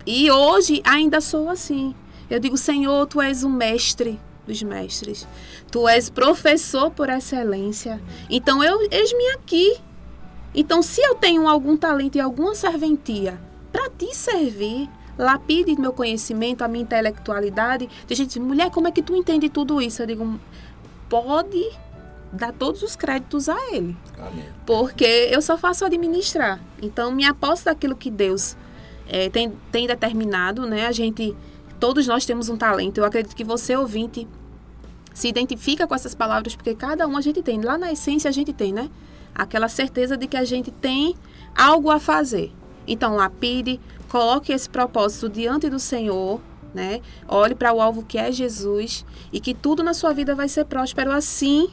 B: E hoje ainda sou assim. Eu digo, Senhor, tu és o mestre dos mestres. Tu és professor por excelência. Então, eu eis-me aqui. Então, se eu tenho algum talento e alguma serventia para te servir, lapide meu conhecimento, a minha intelectualidade. Tem gente diz, mulher, como é que tu entende tudo isso? Eu digo, pode dar todos os créditos a ele.
A: Amém.
B: Porque eu só faço administrar. Então, me aposto daquilo que Deus é, tem, tem determinado, né? A gente, todos nós temos um talento. Eu acredito que você, ouvinte, se identifica com essas palavras, porque cada um a gente tem. Lá na essência a gente tem, né? Aquela certeza de que a gente tem algo a fazer. Então, lapide, coloque esse propósito diante do Senhor, né? Olhe para o alvo que é Jesus e que tudo na sua vida vai ser próspero assim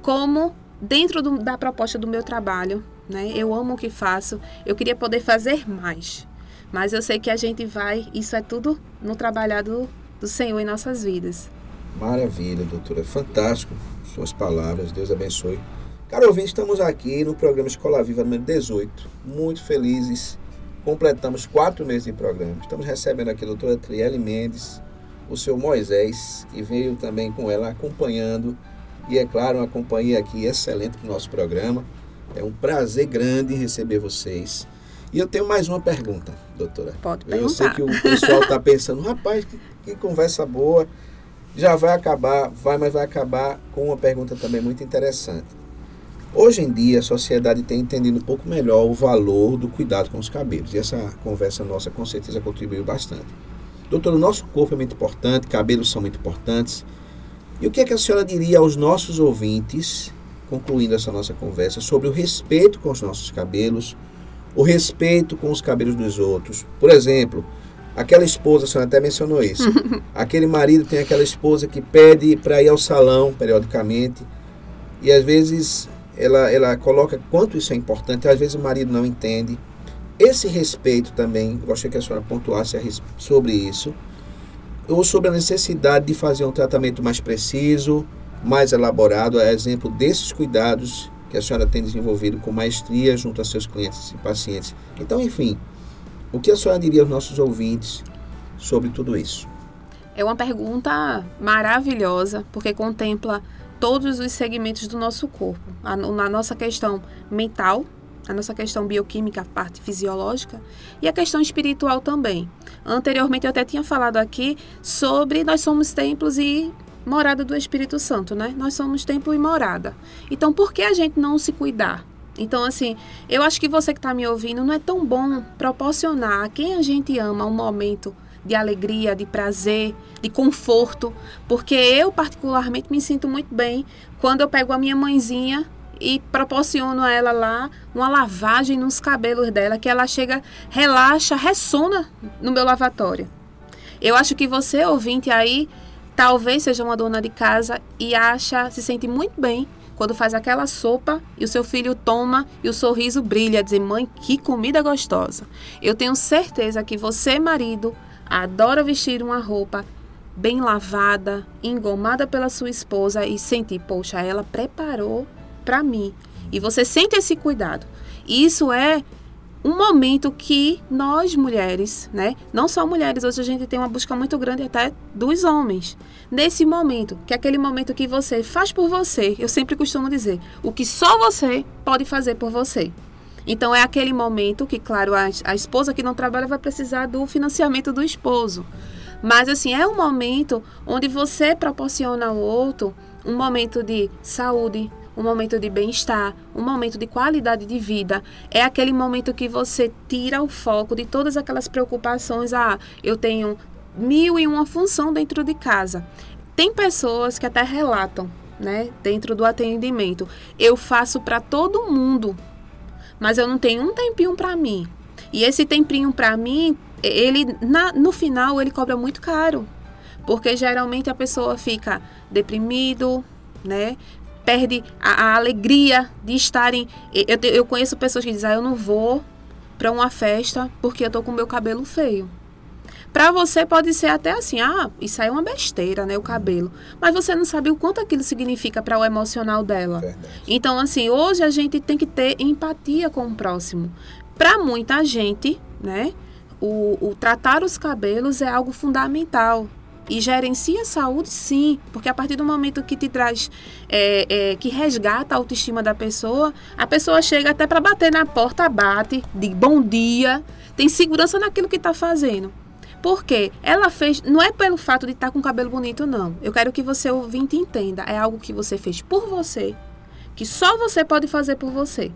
B: como dentro do, da proposta do meu trabalho, né? Eu amo o que faço, eu queria poder fazer mais. Mas eu sei que a gente vai, isso é tudo no trabalhar do, do Senhor em nossas vidas.
A: Maravilha, doutora. Fantástico suas palavras. Deus abençoe. Caro ouvinte, estamos aqui no programa Escola Viva número 18. Muito felizes. Completamos quatro meses de programa. Estamos recebendo aqui a doutora Trielle Mendes, o seu Moisés, que veio também com ela acompanhando. E é claro, uma companhia aqui excelente para o nosso programa. É um prazer grande receber vocês. E eu tenho mais uma pergunta, doutora.
B: Pode perguntar.
A: Eu sei que o pessoal está pensando, rapaz, que, que, conversa boa. Já vai acabar, vai, mas vai acabar com uma pergunta também muito interessante. Hoje em dia, a sociedade tem entendido um pouco melhor o valor do cuidado com os cabelos. E essa conversa nossa com certeza contribuiu bastante. Doutor, o nosso corpo é muito importante, cabelos são muito importantes. E o que é que a senhora diria aos nossos ouvintes, concluindo essa nossa conversa, sobre o respeito com os nossos cabelos, o respeito com os cabelos dos outros. Por exemplo, aquela esposa, a senhora até mencionou isso. aquele marido tem aquela esposa que pede para ir ao salão periodicamente e às vezes ela, ela coloca quanto isso é importante, às vezes o marido não entende. Esse respeito também, gostaria que a senhora pontuasse sobre isso, ou sobre a necessidade de fazer um tratamento mais preciso, mais elaborado, a exemplo desses cuidados que a senhora tem desenvolvido com maestria junto a seus clientes e pacientes. Então, enfim, o que a senhora diria aos nossos ouvintes sobre tudo isso?
B: É uma pergunta maravilhosa, porque contempla todos os segmentos do nosso corpo. A, na nossa questão mental, a nossa questão bioquímica, a parte fisiológica, e a questão espiritual também. Anteriormente eu até tinha falado aqui sobre nós somos templos e morada do Espírito Santo, né? Nós somos templo e morada. Então, por que a gente não se cuidar? Então, assim, eu acho que você que está me ouvindo, não é tão bom proporcionar a quem a gente ama um momento de alegria, de prazer, de conforto, porque eu particularmente me sinto muito bem quando eu pego a minha mãezinha e proporciono a ela lá uma lavagem nos cabelos dela, que ela chega, relaxa, ressona no meu lavatório. Eu acho que você, ouvinte aí, Talvez seja uma dona de casa e acha, se sente muito bem quando faz aquela sopa e o seu filho toma e o sorriso brilha, dizer: "Mãe, que comida gostosa". Eu tenho certeza que você, marido, adora vestir uma roupa bem lavada, engomada pela sua esposa e sentir, poxa, ela preparou para mim. E você sente esse cuidado. Isso é um momento que nós mulheres, né, não só mulheres, hoje a gente tem uma busca muito grande até dos homens. Nesse momento, que é aquele momento que você faz por você, eu sempre costumo dizer, o que só você pode fazer por você. Então é aquele momento que, claro, a, a esposa que não trabalha vai precisar do financiamento do esposo. Mas assim, é um momento onde você proporciona ao outro um momento de saúde, um momento de bem-estar, um momento de qualidade de vida. É aquele momento que você tira o foco de todas aquelas preocupações. Ah, eu tenho mil e uma função dentro de casa. Tem pessoas que até relatam, né, dentro do atendimento. Eu faço para todo mundo, mas eu não tenho um tempinho para mim. E esse tempinho para mim, ele na, no final ele cobra muito caro, porque geralmente a pessoa fica deprimido, né? perde a, a alegria de estarem. Eu, eu conheço pessoas que dizem, ah, eu não vou para uma festa porque eu tô com meu cabelo feio. Para você pode ser até assim, ah, isso aí é uma besteira, né, o cabelo. Mas você não sabe o quanto aquilo significa para o emocional dela. Verdade. Então, assim, hoje a gente tem que ter empatia com o próximo. Para muita gente, né, o, o tratar os cabelos é algo fundamental e gerencia a saúde, sim, porque a partir do momento que te traz, é, é, que resgata a autoestima da pessoa, a pessoa chega até para bater na porta, bate, de bom dia, tem segurança naquilo que está fazendo. Porque ela fez, não é pelo fato de estar tá com o cabelo bonito, não. Eu quero que você ouvinte entenda. É algo que você fez por você, que só você pode fazer por você.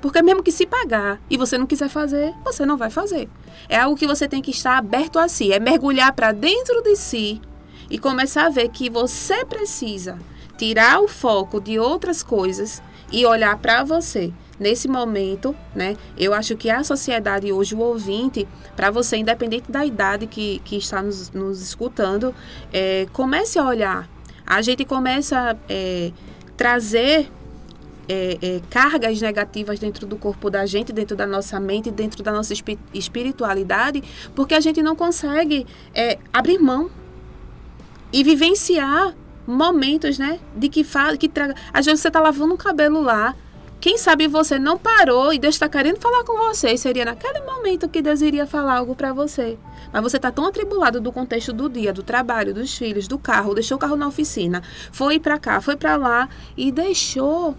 B: Porque mesmo que se pagar e você não quiser fazer, você não vai fazer. É algo que você tem que estar aberto a si, é mergulhar para dentro de si e começar a ver que você precisa tirar o foco de outras coisas e olhar para você. Nesse momento, né? Eu acho que a sociedade hoje, o ouvinte, para você, independente da idade que, que está nos, nos escutando, é, comece a olhar. A gente começa a é, trazer é, é, cargas negativas dentro do corpo da gente, dentro da nossa mente, dentro da nossa espiritualidade, porque a gente não consegue é, abrir mão e vivenciar momentos, né, de que faz, que traga. Às vezes você está lavando o cabelo lá, quem sabe você não parou e Deus está querendo falar com você. E seria naquele momento que Deus iria falar algo para você. Mas você está tão atribulado do contexto do dia, do trabalho, dos filhos, do carro, deixou o carro na oficina, foi para cá, foi para lá e deixou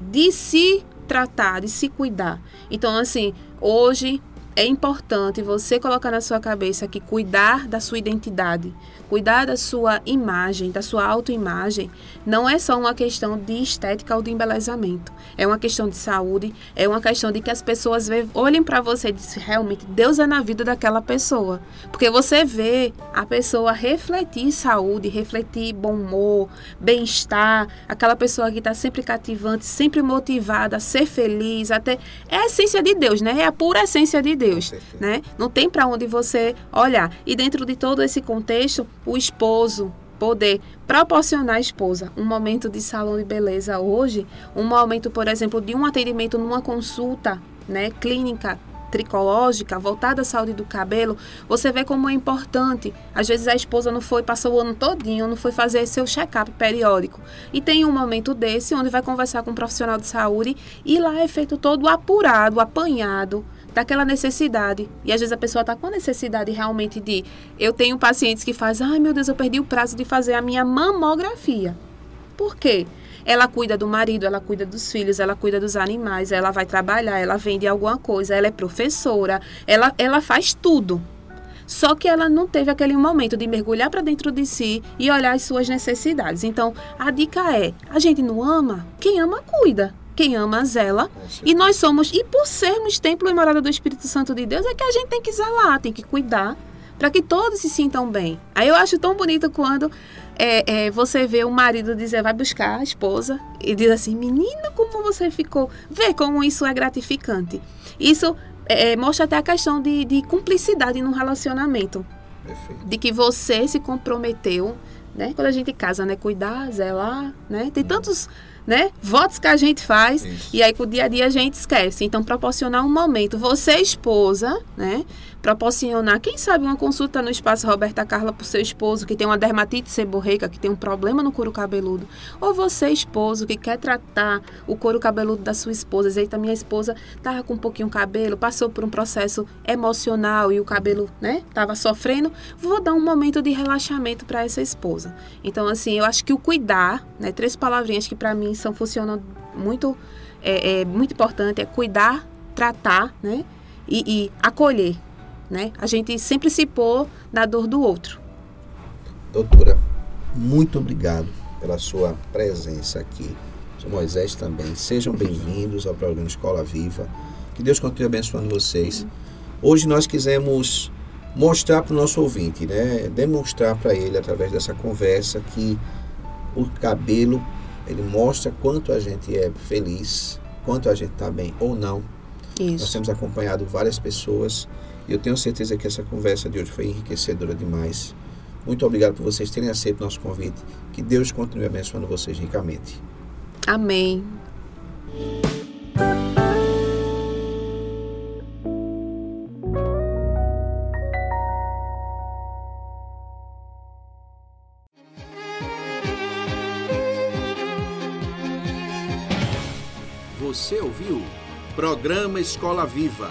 B: de se tratar, de se cuidar. Então, assim, hoje é importante você colocar na sua cabeça que cuidar da sua identidade, cuidar da sua imagem, da sua autoimagem, não é só uma questão de estética ou de embelezamento. É uma questão de saúde, é uma questão de que as pessoas olhem para você e dizem realmente Deus é na vida daquela pessoa. Porque você vê a pessoa refletir saúde, refletir bom humor, bem-estar, aquela pessoa que está sempre cativante, sempre motivada a ser feliz, até é a essência de Deus, né? É a pura essência de Deus, né? Não tem para onde você olhar. E dentro de todo esse contexto, o esposo poder proporcionar à esposa um momento de salão de beleza hoje, um momento, por exemplo, de um atendimento numa consulta, né, clínica tricológica, voltada à saúde do cabelo, você vê como é importante. Às vezes a esposa não foi, passou o ano todinho, não foi fazer seu check-up periódico. E tem um momento desse onde vai conversar com um profissional de saúde e lá é feito todo apurado, apanhado, daquela necessidade. E às vezes a pessoa está com a necessidade realmente de. Eu tenho pacientes que fazem, ai meu Deus, eu perdi o prazo de fazer a minha mamografia. Por quê? Ela cuida do marido, ela cuida dos filhos, ela cuida dos animais, ela vai trabalhar, ela vende alguma coisa, ela é professora, ela, ela faz tudo. Só que ela não teve aquele momento de mergulhar para dentro de si e olhar as suas necessidades. Então, a dica é: a gente não ama? Quem ama, cuida quem ama zela. E nós somos, e por sermos templo e morada do Espírito Santo de Deus, é que a gente tem que zelar, tem que cuidar, para que todos se sintam bem. Aí eu acho tão bonito quando é, é, você vê o marido dizer, vai buscar a esposa, e diz assim, menina, como você ficou. Vê como isso é gratificante. Isso é, mostra até a questão de, de cumplicidade no relacionamento. Perfeito. De que você se comprometeu, né? Quando a gente casa, né? Cuidar, zelar, né? Tem tantos né? Votos que a gente faz Isso. e aí com o dia a dia a gente esquece. Então, proporcionar um momento, você esposa, né? Proporcionar, quem sabe, uma consulta no espaço Roberta Carla para o seu esposo que tem uma dermatite seborreica, que tem um problema no couro cabeludo, ou você, esposo, que quer tratar o couro cabeludo da sua esposa. Eita, minha esposa estava com um pouquinho cabelo, passou por um processo emocional e o cabelo, né, estava sofrendo. Vou dar um momento de relaxamento para essa esposa. Então, assim, eu acho que o cuidar, né, três palavrinhas que para mim são funcionam muito, é, é muito importante é cuidar, tratar, né, e, e acolher né? A gente sempre se pôr na dor do outro.
A: Doutora, muito obrigado pela sua presença aqui. Sou Moisés também. Sejam bem-vindos ao programa Escola Viva. Que Deus continue abençoando vocês. Hoje nós quisemos mostrar para o nosso ouvinte, né? demonstrar para ele através dessa conversa que o cabelo ele mostra quanto a gente é feliz, quanto a gente está bem ou não. Isso. Nós temos acompanhado várias pessoas e eu tenho certeza que essa conversa de hoje foi enriquecedora demais. Muito obrigado por vocês terem aceito nosso convite. Que Deus continue abençoando vocês ricamente.
B: Amém.
A: Você ouviu? Programa Escola Viva